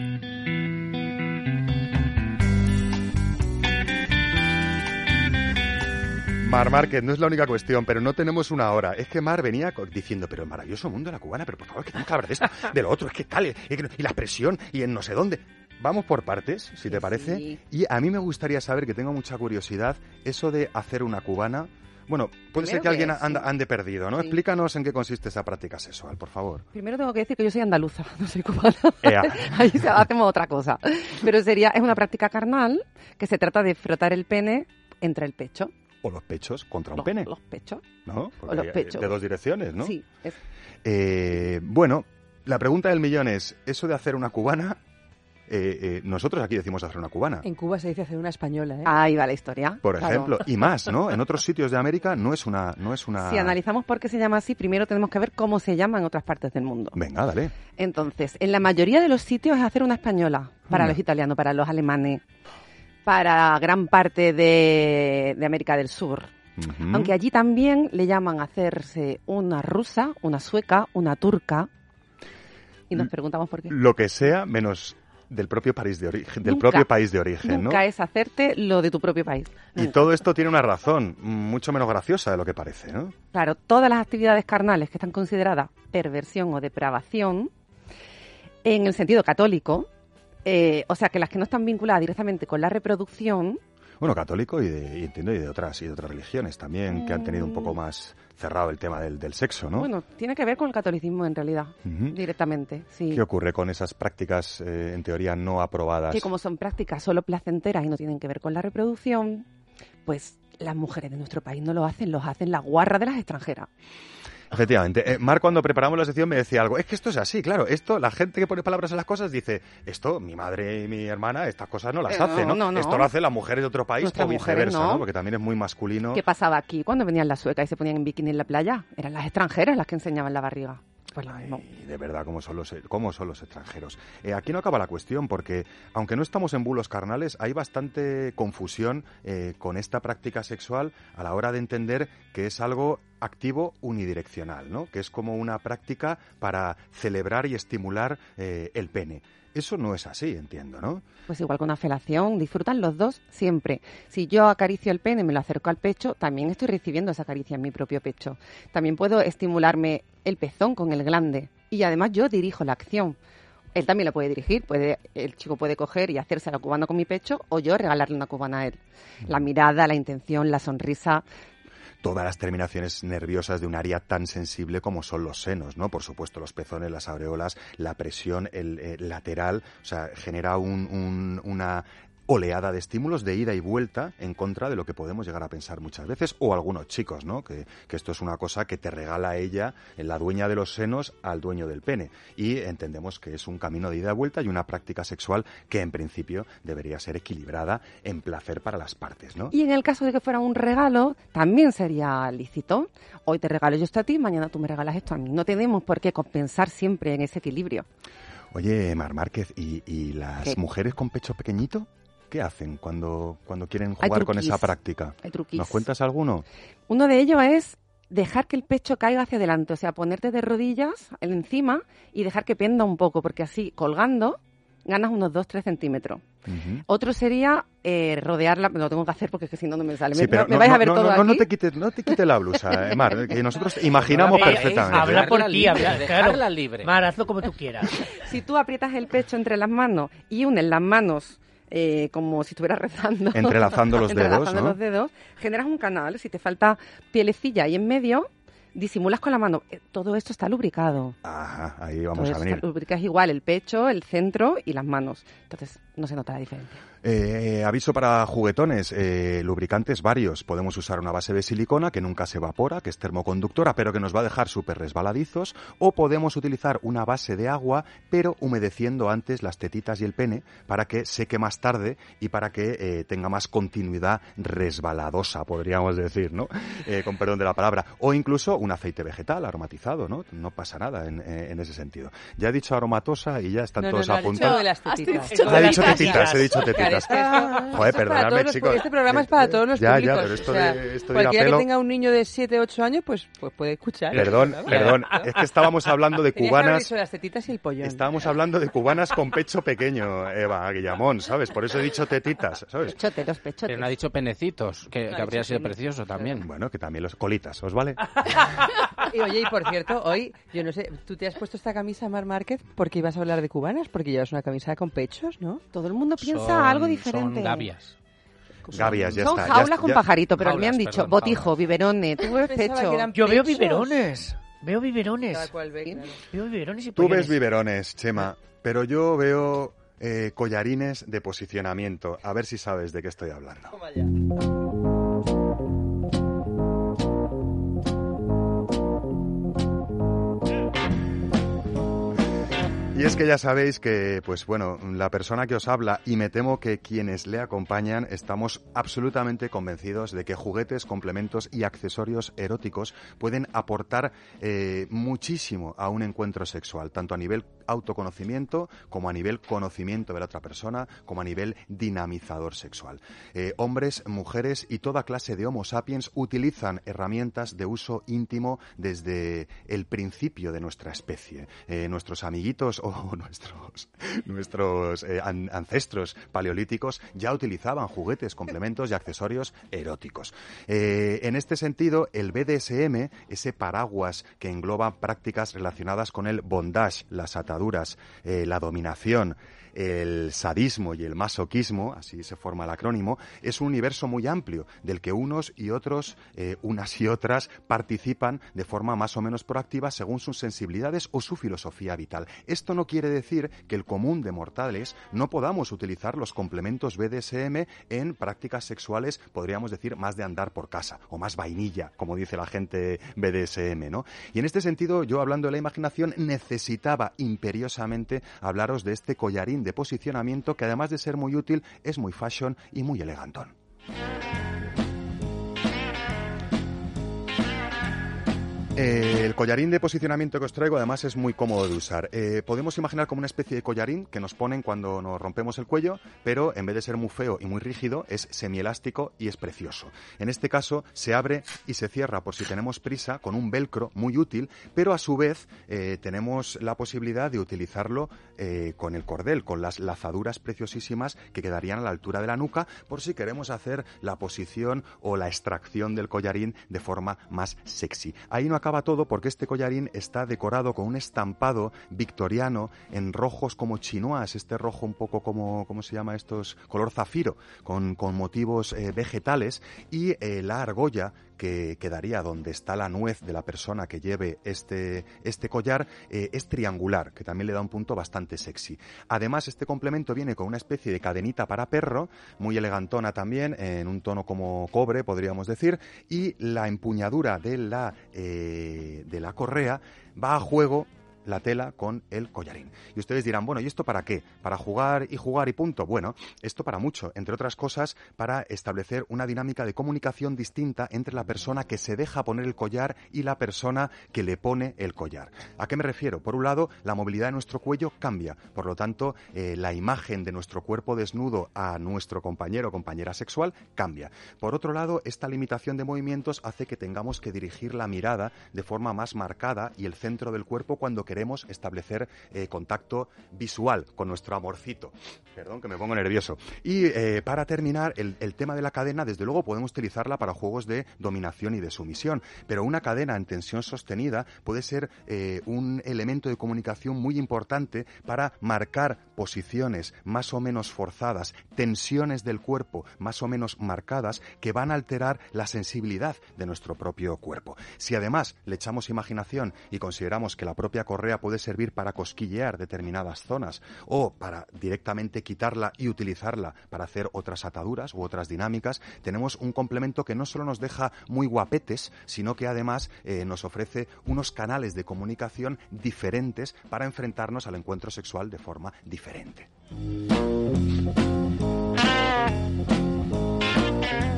Mar Márquez, no es la única cuestión, pero no tenemos una hora. Es que Mar venía diciendo, pero el maravilloso mundo de la cubana, pero por favor, que tenemos que hablar de esto, de lo otro, es que tal, y, la expresión, y en no sé dónde. Vamos por partes, si te parece. sí. Y a mí me gustaría saber, que tengo mucha curiosidad, eso de hacer una cubana. Bueno, puede ser que alguien anda, ande perdido, ¿no? Sí. Explícanos en qué consiste esa práctica sexual, por favor. Primero tengo que decir que yo soy andaluza, no soy cubana. Ea. Ahí hacemos otra cosa. Pero sería, es una práctica carnal que se trata de frotar el pene entre el pecho. O los pechos contra un Los- pene, Los pechos. ¿no? Porque los pechos. De dos direcciones, ¿no? Sí, es- Eh, bueno, la pregunta del millón es, ¿eso de hacer una cubana? Eh, eh, nosotros aquí decimos hacer una cubana. En Cuba se dice hacer una española, ¿eh? ahí va la historia. Por Claro. ejemplo, y más, ¿no? En otros sitios de América no es una, no es una. Si analizamos por qué se llama así, primero tenemos que ver cómo se llama en otras partes del mundo. Venga, dale. Entonces, en la mayoría de los sitios es hacer una española para los italianos, para los alemanes, para gran parte de, de América del Sur. Aunque allí también le llaman hacerse una rusa, una sueca, una turca. Y nos preguntamos por qué. Lo que sea menos del propio país de origen, del Nunca, propio país de origen, ¿no? Nunca es hacerte lo de tu propio país. Y todo esto tiene una razón, mucho menos graciosa de lo que parece, ¿no? Claro, todas las actividades carnales que están consideradas perversión o depravación, en el sentido católico, eh, o sea que las que no están vinculadas directamente con la reproducción, Bueno, católico y, de, y entiendo y de otras y de otras religiones también que han tenido un poco más cerrado el tema del, del sexo, ¿no? bueno, tiene que ver con el catolicismo en realidad, directamente, sí. ¿Qué ocurre con esas prácticas eh, en teoría no aprobadas? Que como son prácticas solo placenteras y no tienen que ver con la reproducción, pues las mujeres de nuestro país no lo hacen, los hacen la guarra de las extranjeras. Efectivamente. Eh, Mar, cuando preparamos la sección me decía algo. Es que esto es así, claro. Esto, la gente que pone palabras en las cosas dice, esto, mi madre y mi hermana, estas cosas no las Eh, hace, ¿no? no, no. Esto lo hacen las mujeres de otro país Nuestras o viceversa, no. ¿no? Porque también es muy masculino. ¿Qué pasaba aquí cuando venían las suecas y se ponían en bikini en la playa? Eran las extranjeras las que enseñaban la barriga. Pues lo mismo. Ay, de verdad, ¿cómo son los, cómo son los extranjeros? Eh, aquí no acaba la cuestión, porque aunque no estamos en bulos carnales, hay bastante confusión eh, con esta práctica sexual a la hora de entender que es algo activo unidireccional, ¿no? Que es como una práctica para celebrar y estimular eh, el pene. Eso no es así, entiendo, ¿no? Pues igual con una felación, disfrutan los dos siempre. Si yo acaricio el pene, me lo acerco al pecho, también estoy recibiendo esa caricia en mi propio pecho. También puedo estimularme el pezón con el glande. Y además yo dirijo la acción. Él también lo puede dirigir, puede, el chico puede coger y hacerse la cubana con mi pecho o yo regalarle una cubana a él. La mirada, la intención, la sonrisa, todas las terminaciones nerviosas de un área tan sensible como son los senos, ¿no? Por supuesto, los pezones, las aureolas, la presión el, eh, lateral, o sea, genera un- un- una oleada de estímulos de ida y vuelta en contra de lo que podemos llegar a pensar muchas veces, o algunos chicos, ¿no? Que, que esto es una cosa que te regala ella, la dueña de los senos, al dueño del pene. Y entendemos que es un camino de ida y vuelta y una práctica sexual que en principio debería ser equilibrada en placer para las partes, ¿no? Y en el caso de que fuera un regalo, también sería lícito. Hoy te regalo yo esto a ti, mañana tú me regalas esto a mí. No tenemos por qué compensar siempre en ese equilibrio. Oye, Mar Márquez, ¿y, y las ¿Qué? mujeres con pecho pequeñito? ¿Qué hacen cuando, cuando quieren jugar con esa práctica? Hay truquis. ¿Nos cuentas alguno? Uno de ellos es dejar que el pecho caiga hacia adelante, o sea, ponerte de rodillas encima y dejar que penda un poco, porque así, colgando, ganas unos 2-3 centímetros. Otro sería eh, rodearla, lo tengo que hacer porque es que si no, no me sale. Sí, me, pero me no, vais no, a ver no, todo no, no, aquí. no te quites, no te quites la blusa, eh, Mar, que nosotros imaginamos perfectamente. habla por ti, libre, habla, dejarla claro. libre. Mar, hazlo como tú quieras. Si tú aprietas el pecho entre las manos y unes las manos eh, como si estuvieras rezando, Entrelazando los dedos, entrelazando ¿no? los dedos, generas un canal. Si te falta pielecilla ahí en medio, disimulas con la mano. Eh, Todo esto está lubricado. Ajá, ahí vamos Todo a venir. lubricas igual el pecho, el centro y las manos. Entonces no se nota la diferencia. Eh, aviso para juguetones, eh, lubricantes varios. Podemos usar una base de silicona que nunca se evapora, que es termoconductora, pero que nos va a dejar súper resbaladizos. O podemos utilizar una base de agua, pero humedeciendo antes las tetitas y el pene para que seque más tarde y para que eh, tenga más continuidad resbaladosa, podríamos decir, ¿no? Eh, con perdón de la palabra. O incluso un aceite vegetal aromatizado, ¿no? No pasa nada en, eh, en ese sentido. Ya he dicho aromatosa y ya están No, todos no, apuntados. de las Has tetitas. dicho Las tetitas, he dicho tetitas. tetitas. Joder, perdonadme, chicos. Este programa es para todos los Ya, ya, públicos. pero esto o sea, de- esto de cualquiera pelo- que tenga un niño de 7, 8 años, pues, pues puede escuchar. Perdón, perdón, es que estábamos hablando de cubanas. las tetitas y el pollón. Estábamos hablando de cubanas con pecho pequeño, Eva Guillamón, ¿sabes? Por eso he dicho tetitas, ¿sabes? Pechote, los pechotes. Pero no ha dicho penecitos, que, que habría sido precioso también. Bueno, que también los colitas, ¿os vale? Y oye, y por cierto, hoy, yo no sé, tú te has puesto esta camisa, Mar Márquez, porque ibas a hablar de cubanas, porque llevas una camisa con pechos, ¿no? Todo el mundo piensa Son- algo diferente. Son gavias. Gavias, ya Son está. jaulas con ya- pajarito, pero me han dicho perdón, botijo, jaulas. biberone, tú ves pecho. Yo veo biberones. Veo biberones. Cada cual ve, claro. Veo biberones y Tú ves biberones, Chema, pero yo veo eh, collarines de posicionamiento. A ver si sabes de qué estoy hablando. Toma ya. Y es que ya sabéis que, pues bueno, la persona que os habla y me temo que quienes le acompañan estamos absolutamente convencidos de que juguetes, complementos y accesorios eróticos pueden aportar eh, muchísimo a un encuentro sexual, tanto a nivel autoconocimiento como a nivel conocimiento de la otra persona, como a nivel dinamizador sexual. Eh, hombres, mujeres y toda clase de Homo sapiens utilizan herramientas de uso íntimo desde el principio de nuestra especie. Eh, nuestros amiguitos o nuestros, nuestros eh, an- ancestros paleolíticos ya utilizaban juguetes, complementos y accesorios eróticos. Eh, en este sentido, el BDSM, ese paraguas que engloba prácticas relacionadas con el bondage, las ataduras, eh, la dominación, el sadismo y el masoquismo, así se forma el acrónimo, es un universo muy amplio del que unos y otros, eh, unas y otras, participan de forma más o menos proactiva según sus sensibilidades o su filosofía vital. Esto no quiere decir que el común de mortales no podamos utilizar los complementos BDSM en prácticas sexuales, podríamos decir, más de andar por casa o más vainilla, como dice la gente BDSM, ¿no? Y en este sentido, yo hablando de la imaginación, necesitaba imperiosamente hablaros de este collarín de posicionamiento que además de ser muy útil, es muy fashion y muy elegantón. Eh, el collarín de posicionamiento que os traigo además es muy cómodo de usar. Eh, podemos imaginar como una especie de collarín que nos ponen cuando nos rompemos el cuello, pero en vez de ser muy feo y muy rígido, es semielástico y es precioso. En este caso se abre y se cierra por si tenemos prisa con un velcro muy útil, pero a su vez eh, tenemos la posibilidad de utilizarlo con el cordel, con las lazaduras preciosísimas que quedarían a la altura de la nuca, por si queremos hacer la posición o la extracción del collarín de forma más sexy. Ahí no acaba todo porque este collarín está decorado con un estampado victoriano en rojos como chinois, este rojo un poco como, ¿cómo se llama estos? Color zafiro, con, con motivos eh, vegetales y eh, la argolla que quedaría donde está la nuez de la persona que lleve este, este collar eh, es triangular, que también le da un punto bastante sexy. Además, este complemento viene con una especie de cadenita para perro, muy elegantona también, en un tono como cobre, podríamos decir, y la empuñadura de la, eh, de la correa va a juego la tela con el collarín. Y ustedes dirán, bueno, ¿y esto para qué? ¿Para jugar y jugar y punto? Bueno, esto para mucho, entre otras cosas, para establecer una dinámica de comunicación distinta entre la persona que se deja poner el collar y la persona que le pone el collar. ¿A qué me refiero? Por un lado, la movilidad de nuestro cuello cambia, por lo tanto, eh, la imagen de nuestro cuerpo desnudo a nuestro compañero o compañera sexual cambia. Por otro lado, esta limitación de movimientos hace que tengamos que dirigir la mirada de forma más marcada y el centro del cuerpo cuando queremos establecer eh, contacto visual con nuestro amorcito. Perdón, que me pongo nervioso. Y eh, para terminar, el, el tema de la cadena, desde luego podemos utilizarla para juegos de dominación y de sumisión, pero una cadena en tensión sostenida puede ser eh, un elemento de comunicación muy importante para marcar posiciones más o menos forzadas, tensiones del cuerpo más o menos marcadas que van a alterar la sensibilidad de nuestro propio cuerpo. Si además le echamos imaginación y consideramos que la propia correa puede servir para cosquillear determinadas zonas o para directamente quitarla y utilizarla para hacer otras ataduras u otras dinámicas, tenemos un complemento que no solo nos deja muy guapetes, sino que además eh, nos ofrece unos canales de comunicación diferentes para enfrentarnos al encuentro sexual de forma diferente.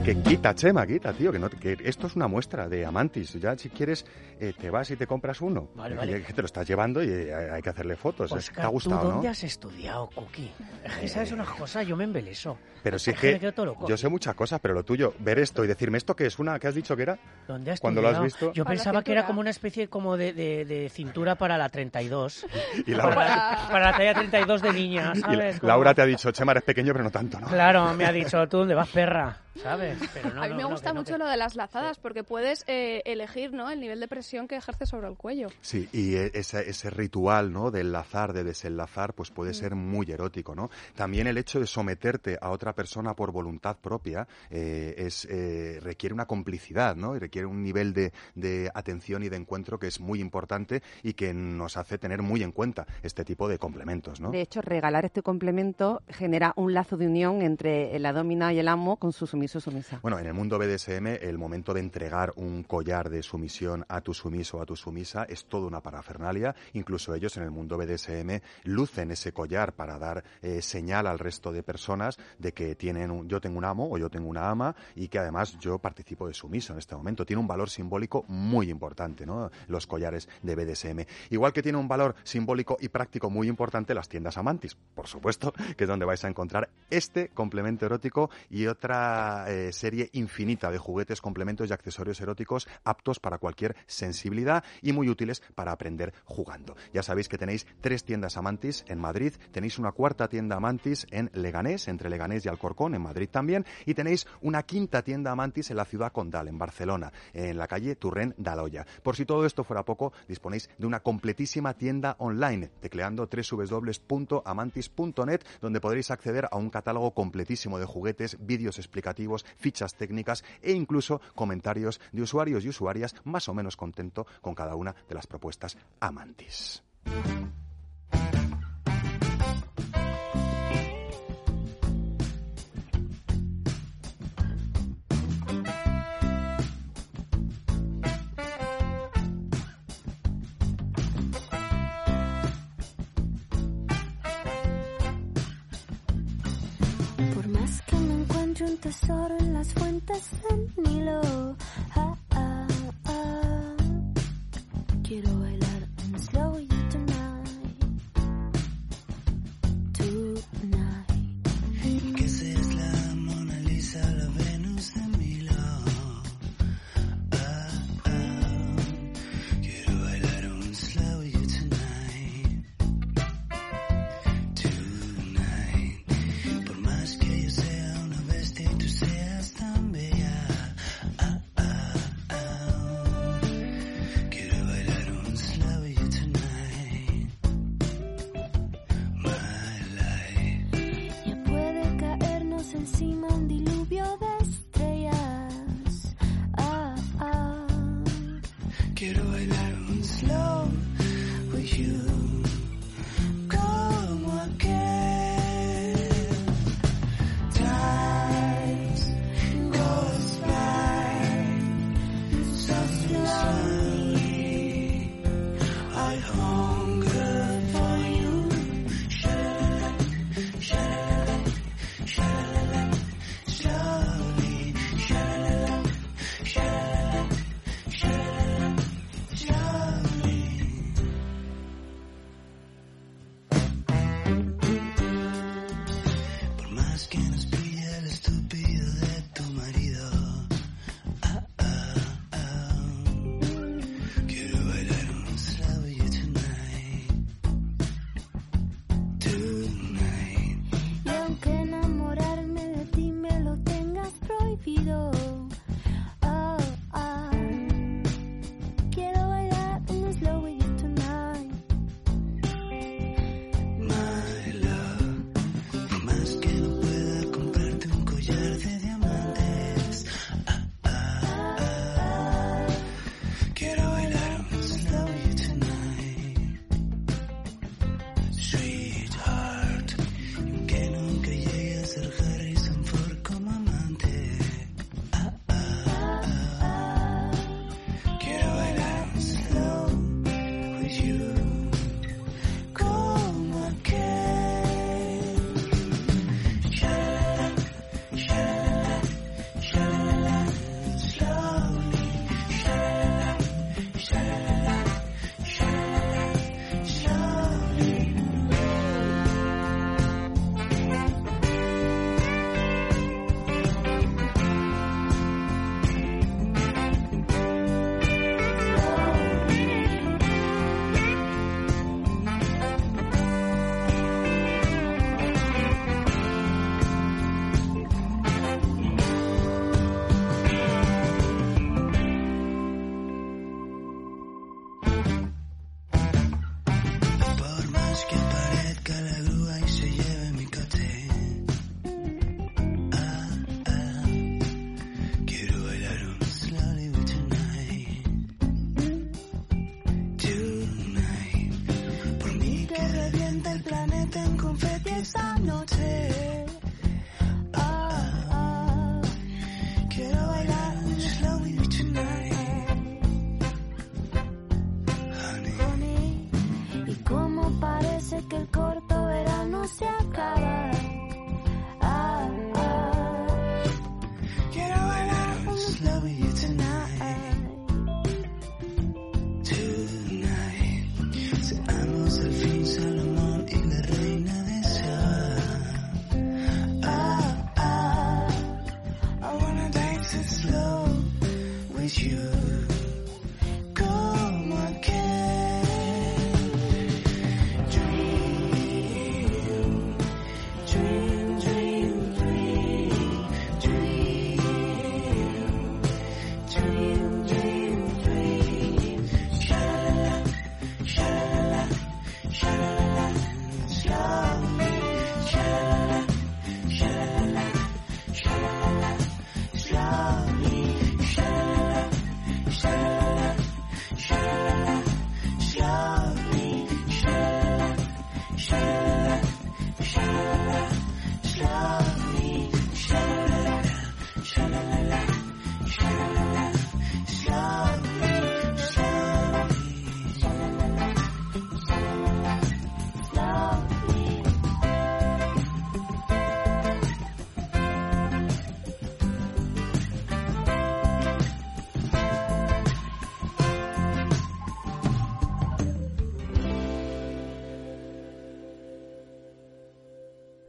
Que quita, Chema, quita, tío, que, no, que esto es una muestra de Amantis. Ya si quieres, eh, te vas y te compras uno. Vale, Eh, vale. Que te lo estás llevando y eh, hay que hacerle fotos. Es- te ha Oscar, gustado, ¿tú ¿no? dónde has estudiado, Cookie? Es que sabes una cosa, yo me embeleso. Pero sí Es que que yo sé muchas cosas, pero lo tuyo, ver esto y decirme esto que es una, ¿qué has dicho que era? ¿Dónde has Cuando lo has estudiado? visto. Yo pensaba que era como una especie como de, de- de cintura para la 32. Y Para, Laura, la, para la talla 32 de niña, y ¿sabes? Como- Laura te ha dicho, Chema, eres pequeño, pero no tanto, ¿no? Claro, me ha dicho, ¿tú dónde vas, perra? ¿Sabes? Pero no, a mí no, me no, gusta no, mucho que- lo de las lazadas porque puedes eh, elegir ¿no? el nivel de presión que ejerce sobre el cuello. Sí, y e- ese, ese ritual, ¿no? De enlazar, de desenlazar, pues puede Mm. ser muy erótico, ¿no? También el hecho de someterte a otra persona por voluntad propia eh, es eh, requiere una complicidad, ¿no? Y requiere un nivel de, de atención y de encuentro que es muy importante y que nos hace tener muy en cuenta este tipo de complementos, ¿no? De hecho, regalar este complemento genera un lazo de unión entre la domina y el amo con su Bueno, en el mundo BDSM, el momento de entregar un collar de sumisión a tu sumiso o a tu sumisa es toda una parafernalia. Incluso ellos en el mundo BDSM lucen ese collar para dar eh, señal al resto de personas de que tienen un- yo tengo un amo o yo tengo una ama y que además yo participo de sumiso en este momento. Tiene un valor simbólico muy importante, ¿no? Los collares de BDSM. Igual que tiene un valor simbólico y práctico muy importante las tiendas Amantis, por supuesto, que es donde vais a encontrar este complemento erótico y otra eh, serie infinita de juguetes, complementos y accesorios eróticos aptos para cualquier sensibilidad y muy útiles para aprender jugando. Ya sabéis que tenéis tres tiendas Amantis en Madrid, tenéis una cuarta tienda Amantis en Leganés, entre Leganés y Alcorcón, en Madrid también, y tenéis una quinta tienda Amantis en la ciudad condal, en Barcelona, en la calle Turren d'Aloya. Por si todo esto fuera poco, disponéis de una completísima tienda online, tecleando www.amantis.net, donde podréis acceder a un catálogo completísimo de juguetes, vídeos explicativos, fichas técnicas e incluso comentarios de usuarios y usuarias más o menos contento con cada una de las propuestas Amantis. Tesoro las fuentes del Nilo, ah,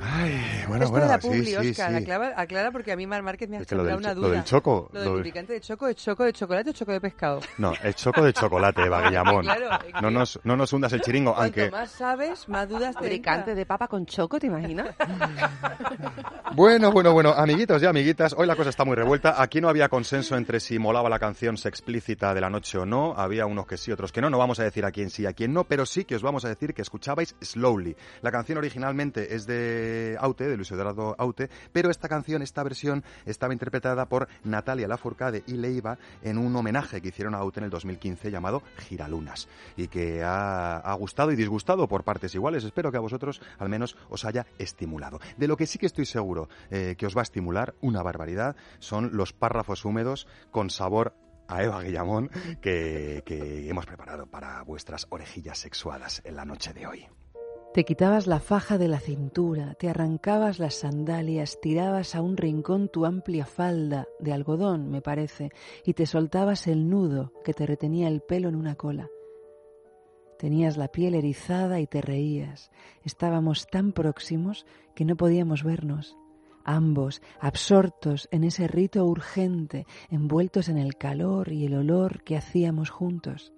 Ay, bueno, bueno, de sí, sí, sí. Aclara, porque a mí Mar Márquez me ha es que lo una duda. Lo del choco. Lo, del picante de choco, ¿es choco de chocolate o choco de pescado? No, es choco de chocolate, Vaguillamón. claro, no, nos, no nos hundas el chiringo, Cuanto más sabes, más dudas te Picante de papa con choco, ¿te imaginas? bueno, bueno, bueno, amiguitos y amiguitas, hoy la cosa está muy revuelta. Aquí no había consenso entre si molaba la canción se explícita de la noche o no. Había unos que sí, otros que no. No vamos a decir a quién sí y a quién no, pero sí que os vamos a decir que escuchabais Slowly. La canción originalmente es de Aute, de Luis Eduardo Aute, pero esta canción, esta versión, estaba interpretada por Natalia Lafourcade y Leiva en un homenaje que hicieron a Aute en el 2015 llamado Giralunas y que ha, ha gustado y disgustado por partes iguales. Espero que a vosotros al menos os haya estimulado. De lo que sí que estoy seguro eh, que os va a estimular una barbaridad son los párrafos húmedos con sabor a Eva Guillamón que, que hemos preparado para vuestras orejillas sexuadas en la noche de hoy. Te quitabas la faja de la cintura, te arrancabas las sandalias, tirabas a un rincón tu amplia falda, de algodón, me parece, y te soltabas el nudo que te retenía el pelo en una cola. Tenías la piel erizada y te reías. Estábamos tan próximos que no podíamos vernos. Ambos, absortos en ese rito urgente, envueltos en el calor y el olor que hacíamos juntos.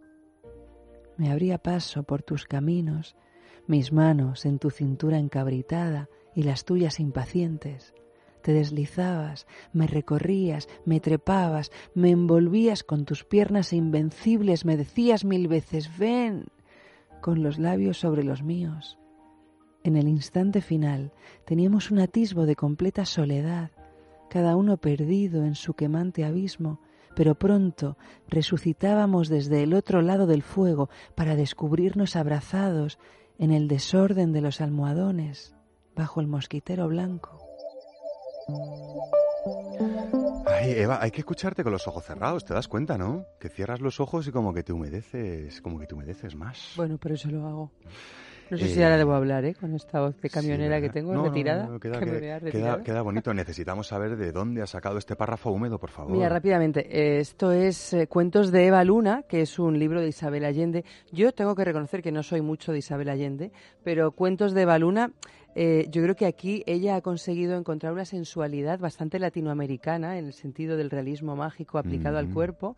Me abría paso por tus caminos, mis manos en tu cintura encabritada y las tuyas impacientes. Te deslizabas, me recorrías, me trepabas, me envolvías con tus piernas invencibles, me decías mil veces, ven, con los labios sobre los míos. En el instante final teníamos un atisbo de completa soledad, cada uno perdido en su quemante abismo, pero pronto resucitábamos desde el otro lado del fuego para descubrirnos abrazados en el desorden de los almohadones, bajo el mosquitero blanco. Ay, Eva, hay que escucharte con los ojos cerrados, ¿te das cuenta, no? Que cierras los ojos y como que te humedeces, como que te humedeces más. Bueno, pero eso lo hago. No sé Eh, si ahora debo hablar, ¿eh? Con esta voz de Sí, camionera que tengo No, retirada. no, queda, que me queda- vea queda- retirada. queda bonito. Necesitamos saber de dónde ha sacado este párrafo húmedo, por favor. Mira, rápidamente, eh, esto es eh, Cuentos de Eva Luna, que es un libro de Isabel Allende. Yo tengo que reconocer que no soy mucho de Isabel Allende, pero Cuentos de Eva Luna, eh, yo creo que aquí ella ha conseguido encontrar una sensualidad bastante latinoamericana en el sentido del realismo mágico aplicado al cuerpo.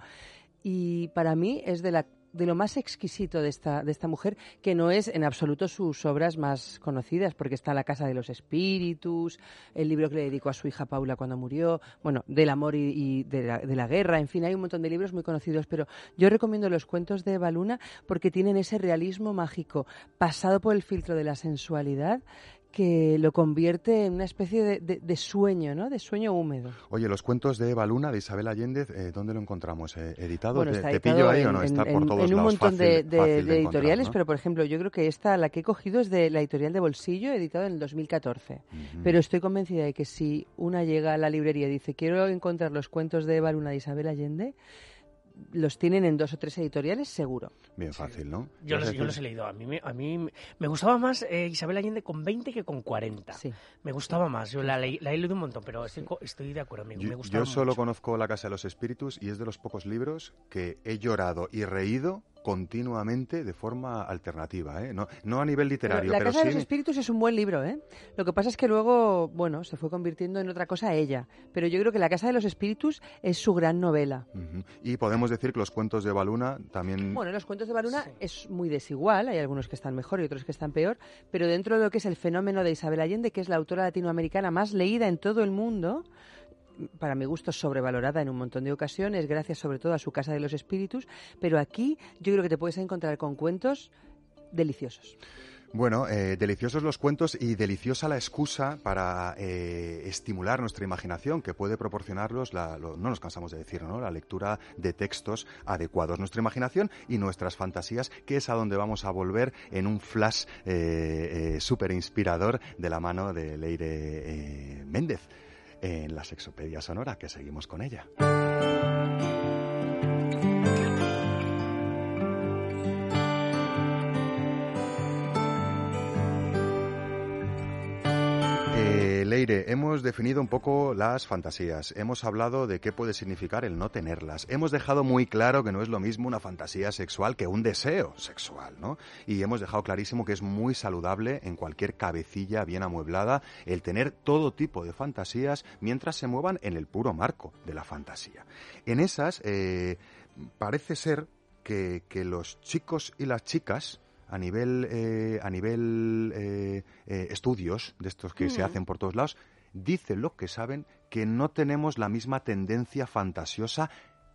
Y para mí es de la de lo más exquisito de esta, de esta mujer, que no es en absoluto sus obras más conocidas, porque está La Casa de los Espíritus, el libro que le dedicó a su hija Paula cuando murió, bueno, del amor y, de, la, de la guerra, en fin, hay un montón de libros muy conocidos, pero yo recomiendo los cuentos de Eva Luna porque tienen ese realismo mágico pasado por el filtro de la sensualidad que lo convierte en una especie de, de- de sueño, ¿no? De sueño húmedo. Oye, los cuentos de Eva Luna, de Isabel Allende, eh, ¿dónde lo encontramos? Eh, ¿Editado? Bueno, ¿Te, está te editado pillo ahí en, o no? en- Está por todos en un lados. montón de, fácil- de- fácil de encontrar, editoriales, ¿no? pero por ejemplo, yo creo que esta, la que he cogido es de la editorial de Bolsillo, editado en el 2014. Ujú. Pero estoy convencida de que si una llega a la librería y dice quiero encontrar los cuentos de Eva Luna de Isabel Allende, los tienen en dos o tres editoriales seguro. Bien fácil, ¿no? Yo ¿Vas los, yo los he leído. A mí, me- a mí me- me gustaba más eh, Isabel Allende con 20 que con 40. Sí. Me gustaba más. Yo la, leí- la he leído un montón, pero estoy, de acuerdo, amigo. me Yo, gustaba yo solo mucho. conozco La Casa de los Espíritus y es de los pocos libros que he llorado y reído continuamente de forma alternativa, ¿eh? No, no a nivel literario, la pero, Casa de sí... los Espíritus es un buen libro, ¿eh? Lo que pasa es que luego, bueno, se fue convirtiendo en otra cosa ella. Pero yo creo que La Casa de los Espíritus es su gran novela. Y podemos decir que los cuentos de Baluna también... Bueno, los cuentos de Baluna es muy desigual, hay algunos que están mejor y otros que están peor, pero dentro de lo que es el fenómeno de Isabel Allende, que es la autora latinoamericana más leída en todo el mundo, para mi gusto sobrevalorada en un montón de ocasiones, gracias sobre todo a su Casa de los Espíritus, pero aquí yo creo que te puedes encontrar con cuentos deliciosos. Bueno, eh, deliciosos los cuentos y deliciosa la excusa para eh, estimular nuestra imaginación que puede proporcionarlos, la- no nos cansamos de decir, ¿no? La lectura de textos adecuados. Nuestra imaginación y nuestras fantasías, que es a donde vamos a volver en un flash eh, súper inspirador de la mano de Leire eh, Méndez en la Sexopedia Sonora, que seguimos con ella. Leire, hemos definido un poco las fantasías, hemos hablado de qué puede significar el no tenerlas, hemos dejado muy claro que no es lo mismo una fantasía sexual que un deseo sexual, ¿no? Y hemos dejado clarísimo que es muy saludable en cualquier cabecilla bien amueblada el tener todo tipo de fantasías mientras se muevan en el puro marco de la fantasía. En esas, eh, parece ser que, que los chicos y las chicas a nivel eh, a nivel eh, eh, estudios de estos que se hacen por todos lados dicen lo que saben que no tenemos la misma tendencia fantasiosa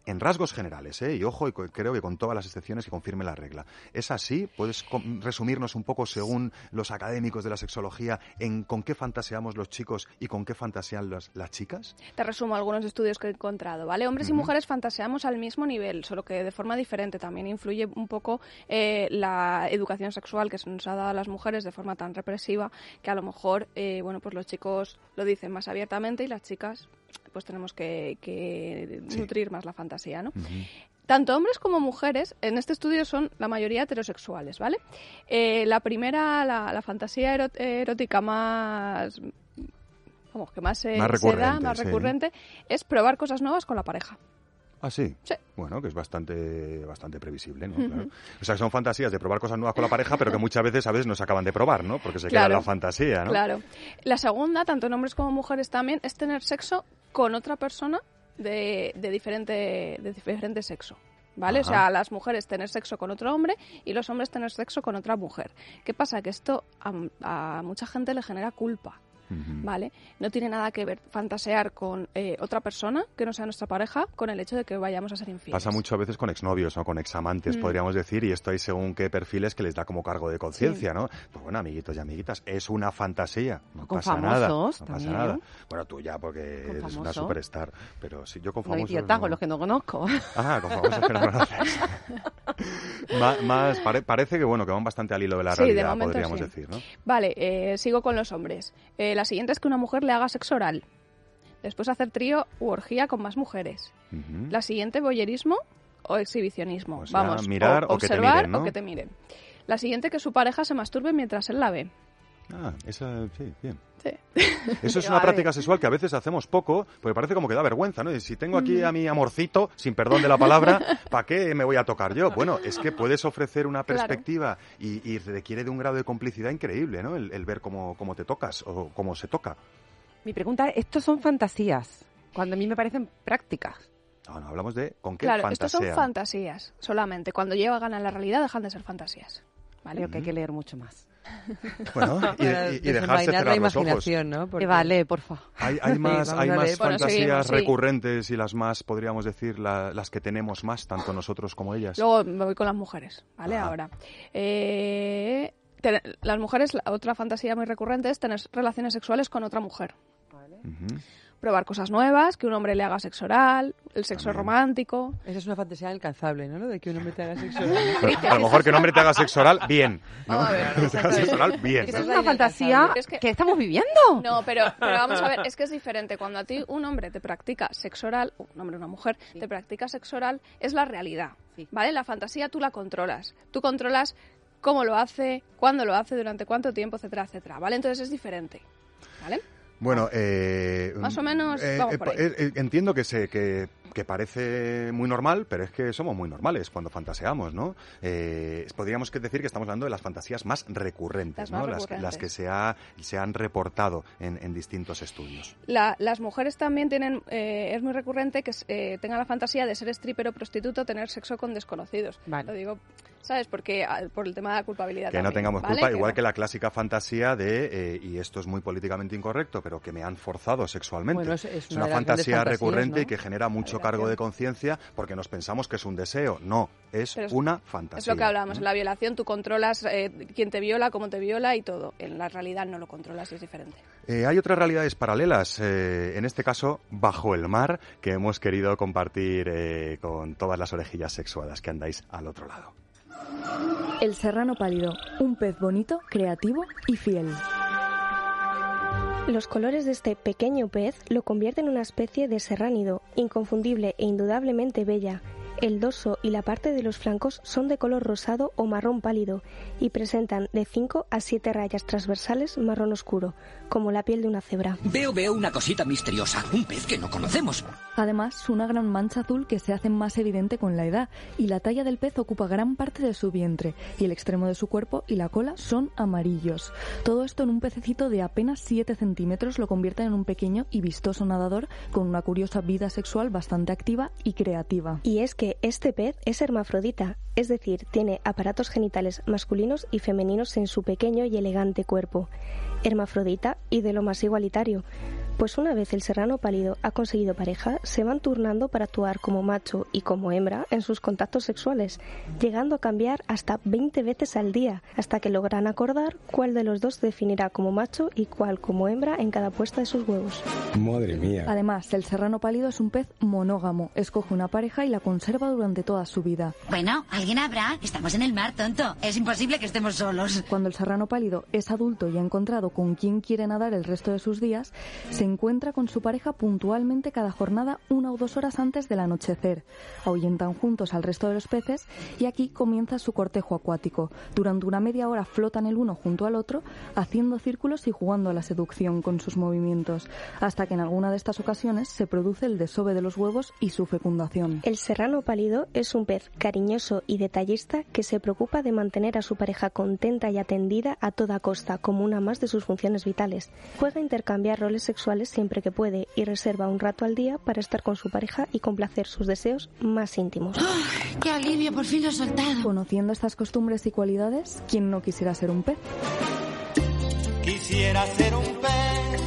en rasgos generales, ¿eh? y ojo, y creo que con todas las excepciones que confirme la regla. ¿Es así? ¿Puedes resumirnos un poco, según los académicos de la sexología, en con qué fantaseamos los chicos y con qué fantasean las, las chicas? Te resumo algunos estudios que he encontrado, ¿vale? Hombres y mujeres fantaseamos al mismo nivel, solo que de forma diferente. También influye un poco eh, la educación sexual que se nos ha dado a las mujeres de forma tan represiva que a lo mejor, eh, bueno, pues los chicos lo dicen más abiertamente y las chicas pues tenemos que, que Sí. nutrir más la fantasía, ¿no? Tanto hombres como mujeres, en este estudio son la mayoría heterosexuales, ¿vale? Eh, la primera, la, la fantasía erótica más, vamos, que más, se- Más se da, más sí. recurrente, es probar cosas nuevas con la pareja. Ah, sí. Sí. Bueno, que es bastante, bastante previsible, ¿no? Claro. O sea, que son fantasías de probar cosas nuevas con la pareja, pero que muchas veces a veces no se acaban de probar, ¿no? Porque se queda Claro. en la fantasía, ¿no? Claro. La segunda, tanto en hombres como mujeres también, es tener sexo con otra persona de, de diferente, de diferente sexo. ¿Vale? Ajá. O sea, las mujeres tener sexo con otro hombre y los hombres tener sexo con otra mujer. ¿Qué pasa? Que esto a, a mucha gente le genera culpa. ¿Vale? No tiene nada que ver fantasear con eh, otra persona que no sea nuestra pareja con el hecho de que vayamos a ser infieles. Pasa muchas veces con exnovios o con examantes, Mm. podríamos decir, y esto hay según qué perfiles que les da como cargo de conciencia, ¿no? Pues bueno, amiguitos y amiguitas, es una fantasía, no Con pasa nada. No pasa nada. Bueno, tú ya, porque Con eres una superstar, pero sí, yo con No, famosos... idiota, no. con los que no conozco. Ah, con famosos que no conoces. Más, pare- parece que bueno, que van bastante al hilo de la Sí, de realidad, momento podríamos sí. decir, ¿no? Vale, eh, sigo con los hombres. Eh, la siguiente es que una mujer le haga sexo oral. Después hacer trío u orgía con más mujeres. La siguiente, boyerismo o exhibicionismo. sea, Vamos, mirar o, o que te observar miren, ¿no? o que te miren. La siguiente, que su pareja se masturbe mientras él la ve. Ah, esa, sí, bien. Sí. Eso es una práctica sexual que a veces hacemos poco, porque parece como que da vergüenza, ¿no? Y si tengo aquí Mm. a mi amorcito, sin perdón de la palabra, ¿para qué me voy a tocar yo? Bueno, es que puedes ofrecer una Claro. perspectiva y, y requiere de un grado de complicidad increíble, ¿no? El, el ver cómo, cómo te tocas o cómo se toca. Mi pregunta es, estos son fantasías, cuando a mí me parecen prácticas. No, no, hablamos de con qué Claro, estos son fantasías solamente. Cuando llegan a la realidad dejan de ser fantasías. ¿Vale? Creo que hay que leer mucho más. Bueno, y, y- y dejarse cerrar la los ojos. imaginación, ¿no? Porque- Eh, vale. Hay, hay más, hay más. Bueno, fantasías seguimos, sí. recurrentes y las más, podríamos decir, la- las que tenemos más, tanto nosotros como ellas. Luego me voy con las mujeres, ¿vale? Ajá. Ahora. Eh, tener- las mujeres, la otra fantasía muy recurrente es tener relaciones sexuales con otra mujer. Ujú. Probar cosas nuevas, que un hombre le haga sexo oral, el sexo romántico. Eso es una fantasía inalcanzable, ¿no? Lo de que un hombre te haga sexo. A lo mejor que un hombre te haga sexo oral, bien. ¿no? A ver, Que te haga sexo oral, bien. Esa es una fantasía Es que- que estamos viviendo. No, pero, pero vamos a ver, es que es diferente. Cuando a ti un hombre te practica sexo oral, un hombre o una mujer te practica sexo oral, es la realidad. ¿Vale? La fantasía tú la controlas. Tú controlas cómo lo hace, cuándo lo hace, durante cuánto tiempo, etcétera, etcétera. ¿Vale? Entonces es diferente. ¿Vale? Bueno, eh, Más o menos, vamos por ahí. eh, eh, entiendo que, se, que, que parece muy normal, pero es que somos muy normales cuando fantaseamos, ¿no? Eh, podríamos que decir que estamos hablando de las fantasías más recurrentes, Las más ¿no? Las, recurrentes. las que se, ha, se han reportado en, en distintos estudios. La- las mujeres también tienen, eh, es muy recurrente que eh, tengan la fantasía de ser stripper o prostituto, tener sexo con desconocidos. Lo digo, ¿sabes? Porque ah, por el tema de la culpabilidad. Que no tengamos ¿vale? culpa, Que igual no. que la clásica fantasía de, eh, y esto es muy políticamente incorrecto, pero que me han forzado sexualmente. Bueno, es- es una fantasía recurrente ¿no? y que genera mucho cargo de conciencia porque nos pensamos que es un deseo. No, es una fantasía. Es lo que hablábamos, ¿no? en la violación tú controlas eh, quién te viola, cómo te viola y todo. En la realidad no lo controlas y es diferente. Eh, hay otras realidades paralelas, eh, en este caso bajo el mar, que hemos querido compartir eh, con todas las orejillas sexuadas que andáis al otro lado. El serrano pálido, un pez bonito, creativo y fiel. Los colores de este pequeño pez lo convierten en una especie de serránido, inconfundible e indudablemente bella. El dorso y la parte de los flancos son de color rosado o marrón pálido y presentan de 5 a 7 rayas transversales marrón oscuro, como la piel de una cebra. Veo, veo una cosita misteriosa, un pez que no conocemos. Además, una gran mancha azul que se hace más evidente con la edad, y la talla del pez ocupa gran parte de su vientre, y el extremo de su cuerpo y la cola son amarillos. Todo esto en un pececito de apenas 7 centímetros lo convierte en un pequeño y vistoso nadador con una curiosa vida sexual bastante activa y creativa. Y es que este pez es hermafrodita, es decir, tiene aparatos genitales masculinos y femeninos en su pequeño y elegante cuerpo. Hermafrodita y de lo más igualitario. Pues una vez el serrano pálido ha conseguido pareja, se van turnando para actuar como macho y como hembra en sus contactos sexuales, llegando a cambiar hasta 20 veces al día, hasta que logran acordar cuál de los dos definirá como macho y cuál como hembra en cada puesta de sus huevos. Madre mía. Además, el serrano pálido es un pez monógamo, escoge una pareja y la conserva durante toda su vida. Bueno, alguien habrá. Estamos en el mar, tonto. Es imposible que estemos solos. Cuando el serrano pálido es adulto y ha encontrado con quién quiere nadar el resto de sus días, se encuentra con su pareja puntualmente cada jornada una o dos horas antes del anochecer. Ahuyentan juntos al resto de los peces y aquí comienza su cortejo acuático. Durante una media hora flotan el uno junto al otro, haciendo círculos y jugando a la seducción con sus movimientos, hasta que en alguna de estas ocasiones se produce el desove de los huevos y su fecundación. El serrano pálido es un pez cariñoso y detallista que se preocupa de mantener a su pareja contenta y atendida a toda costa como una más de sus funciones vitales. Juega a intercambiar roles sexuales siempre que puede y reserva un rato al día para estar con su pareja y complacer sus deseos más íntimos. ¡Qué alivio! Por fin lo he soltado. Conociendo estas costumbres y cualidades, ¿quién no quisiera ser un pez? Quisiera ser un pez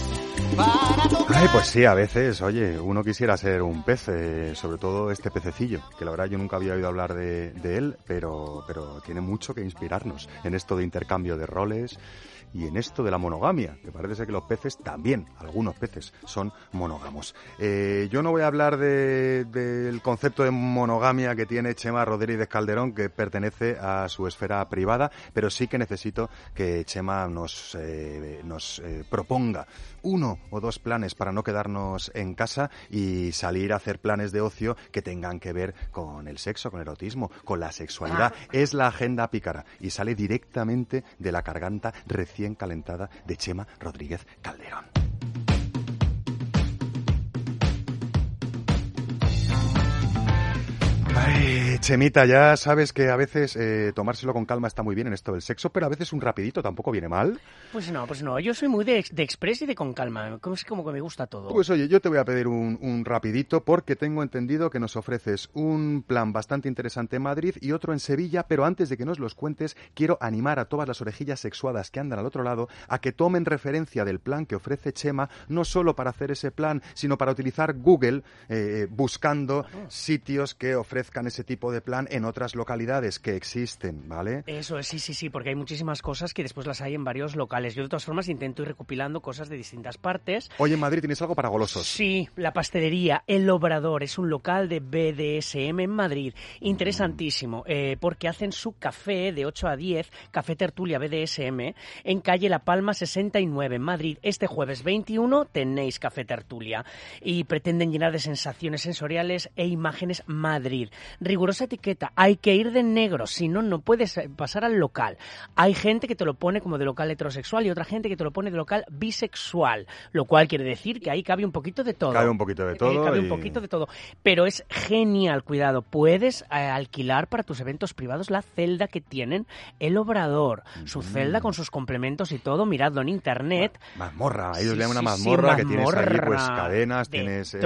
para Ay, pues sí, a veces, oye, uno quisiera ser un pez, eh, sobre todo este pececillo, que la verdad yo nunca había oído hablar de, de él, pero, pero tiene mucho que inspirarnos en esto de intercambio de roles y en esto de la monogamia, que parece ser que los peces también, algunos peces, son monógamos. Eh, yo no voy a hablar de- del concepto de monogamia que tiene Chema Rodríguez Calderón, que pertenece a su esfera privada, pero sí que necesito que Chema nos, eh, nos eh, proponga uno o dos planes para no quedarnos en casa y salir a hacer planes de ocio que tengan que ver con el sexo, con el erotismo, con la sexualidad. Es la agenda pícara y sale directamente de la garganta recién calentada de Chema Rodríguez Calderón. Ay, Chemita, ya sabes que a veces eh, tomárselo con calma está muy bien en esto del sexo, pero a veces un rapidito tampoco viene mal. Pues no, pues no. Yo soy muy de, de express y de con calma. Es como que me gusta todo. Pues oye, yo te voy a pedir un, un rapidito porque tengo entendido que nos ofreces un plan bastante interesante en Madrid y otro en Sevilla, pero antes de que nos los cuentes, quiero animar a todas las orejillas sexuadas que andan al otro lado a que tomen referencia del plan que ofrece Chema, no solo para hacer ese plan, sino para utilizar Google eh, buscando sitios que ese tipo de plan en otras localidades que existen, ¿vale? Eso es, sí, sí, sí, porque hay muchísimas cosas que después las hay en varios locales. Yo de todas formas intento ir recopilando cosas de distintas partes. Hoy en Madrid tienes algo para golosos. Sí, la pastelería El Obrador es un local de BDSM en Madrid. Interesantísimo, eh, porque hacen su café de 8 a 10, Café Tertulia BDSM, en calle La Palma 69 en Madrid. Este jueves 21 tenéis Café Tertulia y pretenden llenar de sensaciones sensoriales e imágenes Madrid. Rigurosa etiqueta, hay que ir de negro, si no, no puedes eh, pasar al local. Hay gente que te lo pone como de local heterosexual y otra gente que te lo pone de local bisexual, lo cual quiere decir que ahí cabe un poquito de todo. Cabe un poquito de Eh, todo cabe y- un poquito de todo. Pero es genial, cuidado. Puedes eh, alquilar para tus eventos privados la celda que tienen el obrador. Su celda con sus complementos y todo. Miradlo en internet. Mazmorra, ellos Sí, le llaman una sí, sí, mazmorra que tienes pues cadenas, de tienes eh,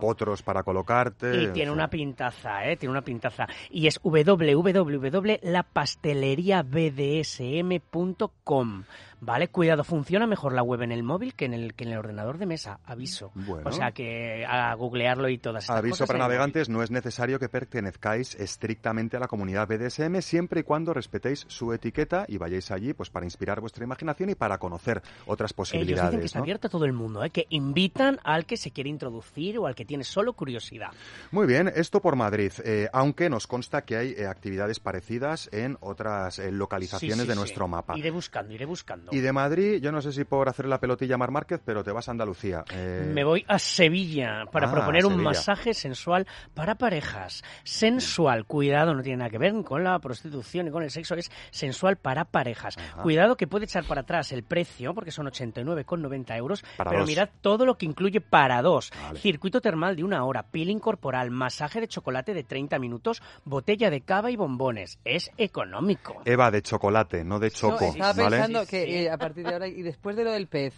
potros para colocarte. Y en tiene una pintaza, ¿eh? Tiene una pintaza. Y es www.lapasteleriabdsm.com. ¿Vale? Cuidado, funciona mejor la web en el móvil que en el, que en el ordenador de mesa. Aviso. Bueno. O sea que a googlearlo y todas estas Aviso cosas para navegantes, no es necesario que pertenezcáis estrictamente a la comunidad BDSM, siempre y cuando respetéis su etiqueta y vayáis allí pues para inspirar vuestra imaginación y para conocer otras Ellos posibilidades. dicen que está ¿no? abierto a todo el mundo, ¿eh? que invitan al que se quiere introducir o al que tiene solo curiosidad. Muy bien, esto por Madrid, eh, aunque nos consta que hay eh, actividades parecidas en otras eh, localizaciones Sí, sí, de sí. nuestro mapa. Iré buscando, iré buscando. Y de Madrid, yo no sé si por hacer la pelotilla a Mar Márquez, pero te vas a Andalucía. Eh, Me voy a Sevilla para Ah, proponer un masaje sensual para parejas. Sensual, cuidado, no tiene nada que ver con la prostitución y con el sexo, es sensual para parejas. Cuidado que puede echar para atrás el precio, porque son 89,90 euros, Para pero dos. mirad todo lo que incluye para dos. Circuito termal de una hora, peeling corporal, masaje de chocolate de 30 minutos, botella de cava y bombones. Es económico. Eva de chocolate, no de choco, No, estaba ¿vale? pensando que a partir de ahora, y después de lo del pez,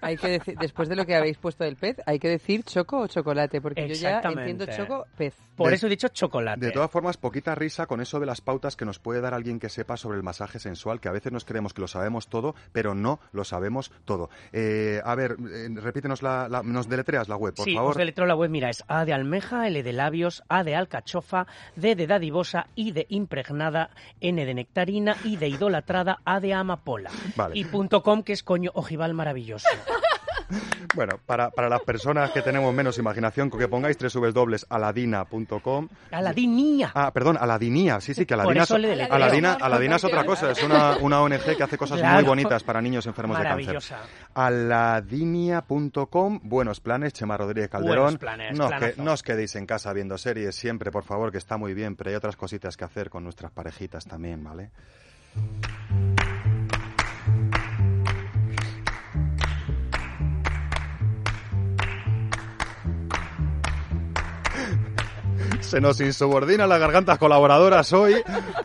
hay que decir, después de lo que habéis puesto del pez, hay que decir choco o chocolate, porque yo ya entiendo choco, pez. Por De- eso he dicho chocolate. De todas formas, poquita risa con eso de las pautas que nos puede dar alguien que sepa sobre el masaje sensual, que a veces nos creemos que lo sabemos todo, pero no lo sabemos todo. Eh, a ver, eh, repítenos la, la- nos deletreas la web, por sí, favor. os deletreo la web, mira, es A de almeja, L de labios, A de alcachofa, D de dadivosa, I de impregnada, N de nectarina, I de idolatrada, A de amapola. Vale. Y punto .com, que es coño ojival maravilloso. Bueno, para, para las personas que tenemos menos imaginación, que pongáis www.aladina.com. Aladinía. Ah, perdón, Aladinía, sí, sí, que Aladina, le deletreo. Aladina, Aladina es otra cosa, es una, una ONG que hace cosas muy bonitas para niños enfermos de cáncer. Aladinia.com, buenos planes, Chema Rodríguez Calderón. Buenos planes, no, que, no os quedéis en casa viendo series siempre, por favor, que está muy bien, pero hay otras cositas que hacer con nuestras parejitas también, ¿vale? Se nos insubordinan las gargantas colaboradoras hoy.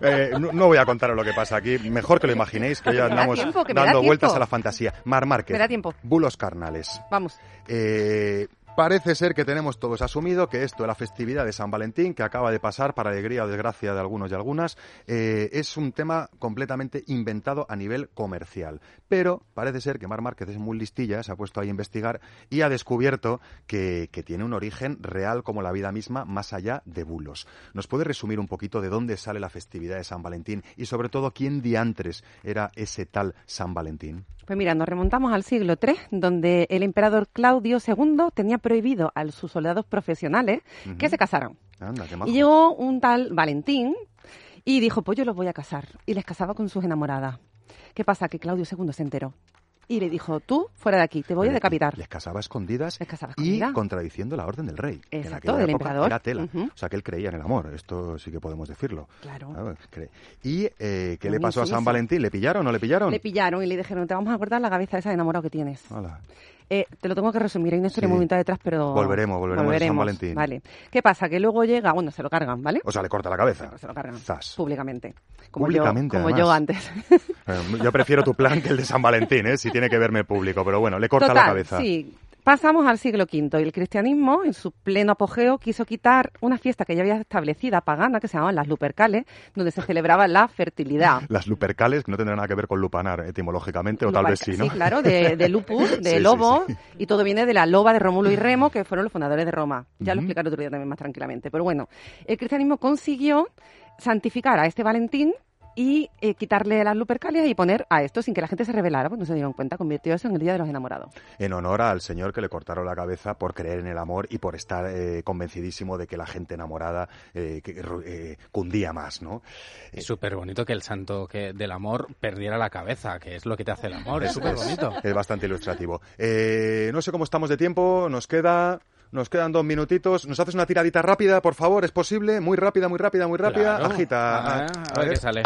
Eh, no, no voy a contaros lo que pasa aquí. Mejor que lo imaginéis, que da andamos tiempo, que dando vueltas a la fantasía. Mar Márquez. Me da tiempo. Bulos carnales. Vamos. Eh, parece ser que tenemos todos asumido que esto, la festividad de San Valentín, que acaba de pasar para alegría o desgracia de algunos y algunas, eh, es un tema completamente inventado a nivel comercial. Pero parece ser que Mar Márquez es muy listilla, se ha puesto ahí a investigar y ha descubierto que, que tiene un origen real como la vida misma, más allá de bulos. ¿Nos puede resumir un poquito de dónde sale la festividad de San Valentín y sobre todo quién diantres era ese tal San Valentín? Pues mira, nos remontamos al siglo III, donde el emperador Claudio II tenía prohibido a sus soldados profesionales que se casaran. Anda, qué. Y llegó un tal Valentín y dijo, pues yo los voy a casar. Y les casaba con sus enamoradas. ¿Qué pasa? Que Claudio II se enteró. Y le dijo, tú, fuera de aquí, te voy a decapitar. Les casaba a escondidas casaba y contradiciendo la orden del rey. Exacto, del emperador. Era tela. O sea, que él creía en el amor. Esto sí que podemos decirlo. Claro. Ah, ¿Y eh, qué le pasó a San. Valentín? ¿Le pillaron o no le pillaron? Le pillaron y le dijeron, te vamos a cortar la cabeza de esa enamorado que tienes. Hala. Eh, te lo tengo que resumir, hay una historia Sí. muy bonita detrás, pero... Volveremos, volveremos San Valentín. Vale. ¿Qué pasa? Que luego llega, bueno, se lo cargan, ¿vale? O sea, le corta la cabeza. Se lo cargan. Zas. Públicamente. Como Públicamente, yo, como yo antes. Eh, yo prefiero tu plan que el de San Valentín, ¿eh? si tiene que verme público. Pero bueno, le corta Total, la cabeza. Sí. Pasamos al siglo V y el cristianismo, en su pleno apogeo, quiso quitar una fiesta que ya había establecida pagana, que se llamaban las Lupercales, donde se celebraba la fertilidad. Las lupercales, que no tendrán nada que ver con lupanar etimológicamente, o tal vez sí, ¿no? Sí, claro, de, de lupus, de Sí, lobo, sí. y todo viene de la loba de Rómulo y Remo, que fueron los fundadores de Roma. Ya lo explicaré otro día también más tranquilamente. Pero bueno, el cristianismo consiguió santificar a este Valentín y eh, quitarle las lupercalias y poner a esto sin que la gente se rebelara, pues no se dieron cuenta, convirtió eso en el Día de los Enamorados. En honor al señor que le cortaron la cabeza por creer en el amor y por estar eh, convencidísimo de que la gente enamorada eh, que, eh, cundía más, ¿no? Es súper bonito que el santo que del amor perdiera la cabeza, que es lo que te hace el amor. Es súper bonito. Es bastante ilustrativo. Eh, no sé cómo estamos de tiempo, nos queda... Nos quedan dos minutitos. ¿Nos haces una tiradita rápida, por favor? ¿Es posible? Muy rápida, muy rápida, muy rápida. Claro. Agita. Ah, a- a ver qué sale.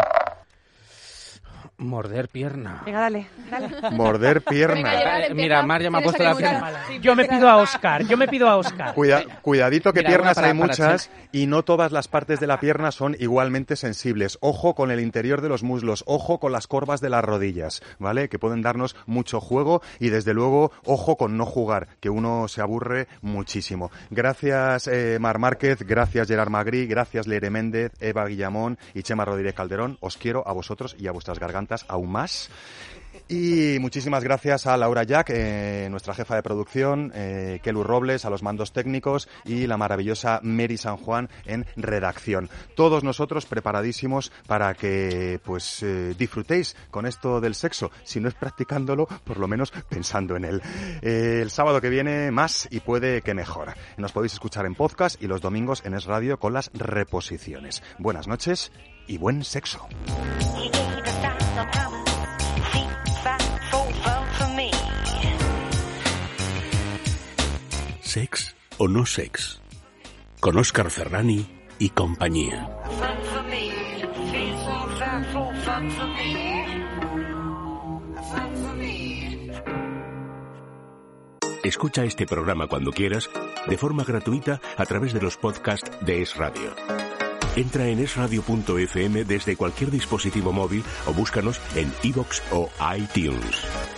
Morder pierna. Venga, dale, dale. Morder pierna. Venga, Gerard, Eh, mira, Mar ya me ha puesto la pierna. Yo me pido a Oscar, yo me pido a Oscar. Cuida- cuidadito que Mira, piernas para- hay muchas y no todas las partes de la pierna son igualmente sensibles. Ojo con el interior de los muslos, ojo con las corvas de las rodillas, ¿vale? Que pueden darnos mucho juego y desde luego ojo con no jugar, que uno se aburre muchísimo. Gracias eh, Mar Márquez, gracias Gerard Magri, gracias Leire Méndez, Eva Guillamón y Chema Rodríguez Calderón. Os quiero a vosotros y a vuestras gargantas aún más. Y muchísimas gracias a Laura Jack, eh, nuestra jefa de producción, eh, Kelu Robles, a los mandos técnicos y la maravillosa Mary San Juan en redacción. Todos nosotros preparadísimos para que pues eh, disfrutéis con esto del sexo, si no es practicándolo, por lo menos pensando en él. Eh, el sábado que viene más y puede que mejor. Nos podéis escuchar en podcast y los domingos en Es Radio con las reposiciones. Buenas noches y buen sexo. Sex o no sex. Con Oscar Ferrani y compañía. Escucha este programa cuando quieras, de forma gratuita, a través de los podcasts de Es Radio. Entra en esradio.fm desde cualquier dispositivo móvil o búscanos en iVoox o iTunes.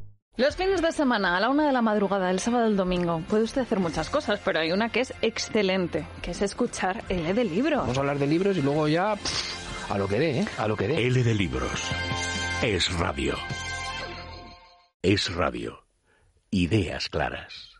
Los fines de semana, a la una de la madrugada, el sábado y el domingo, puede usted hacer muchas cosas, pero hay una que es excelente, que es escuchar L de libro. Vamos a hablar de libros y luego ya pff, a lo que dé, ¿eh? A lo que dé. L de libros. Es radio. Es radio. Ideas claras.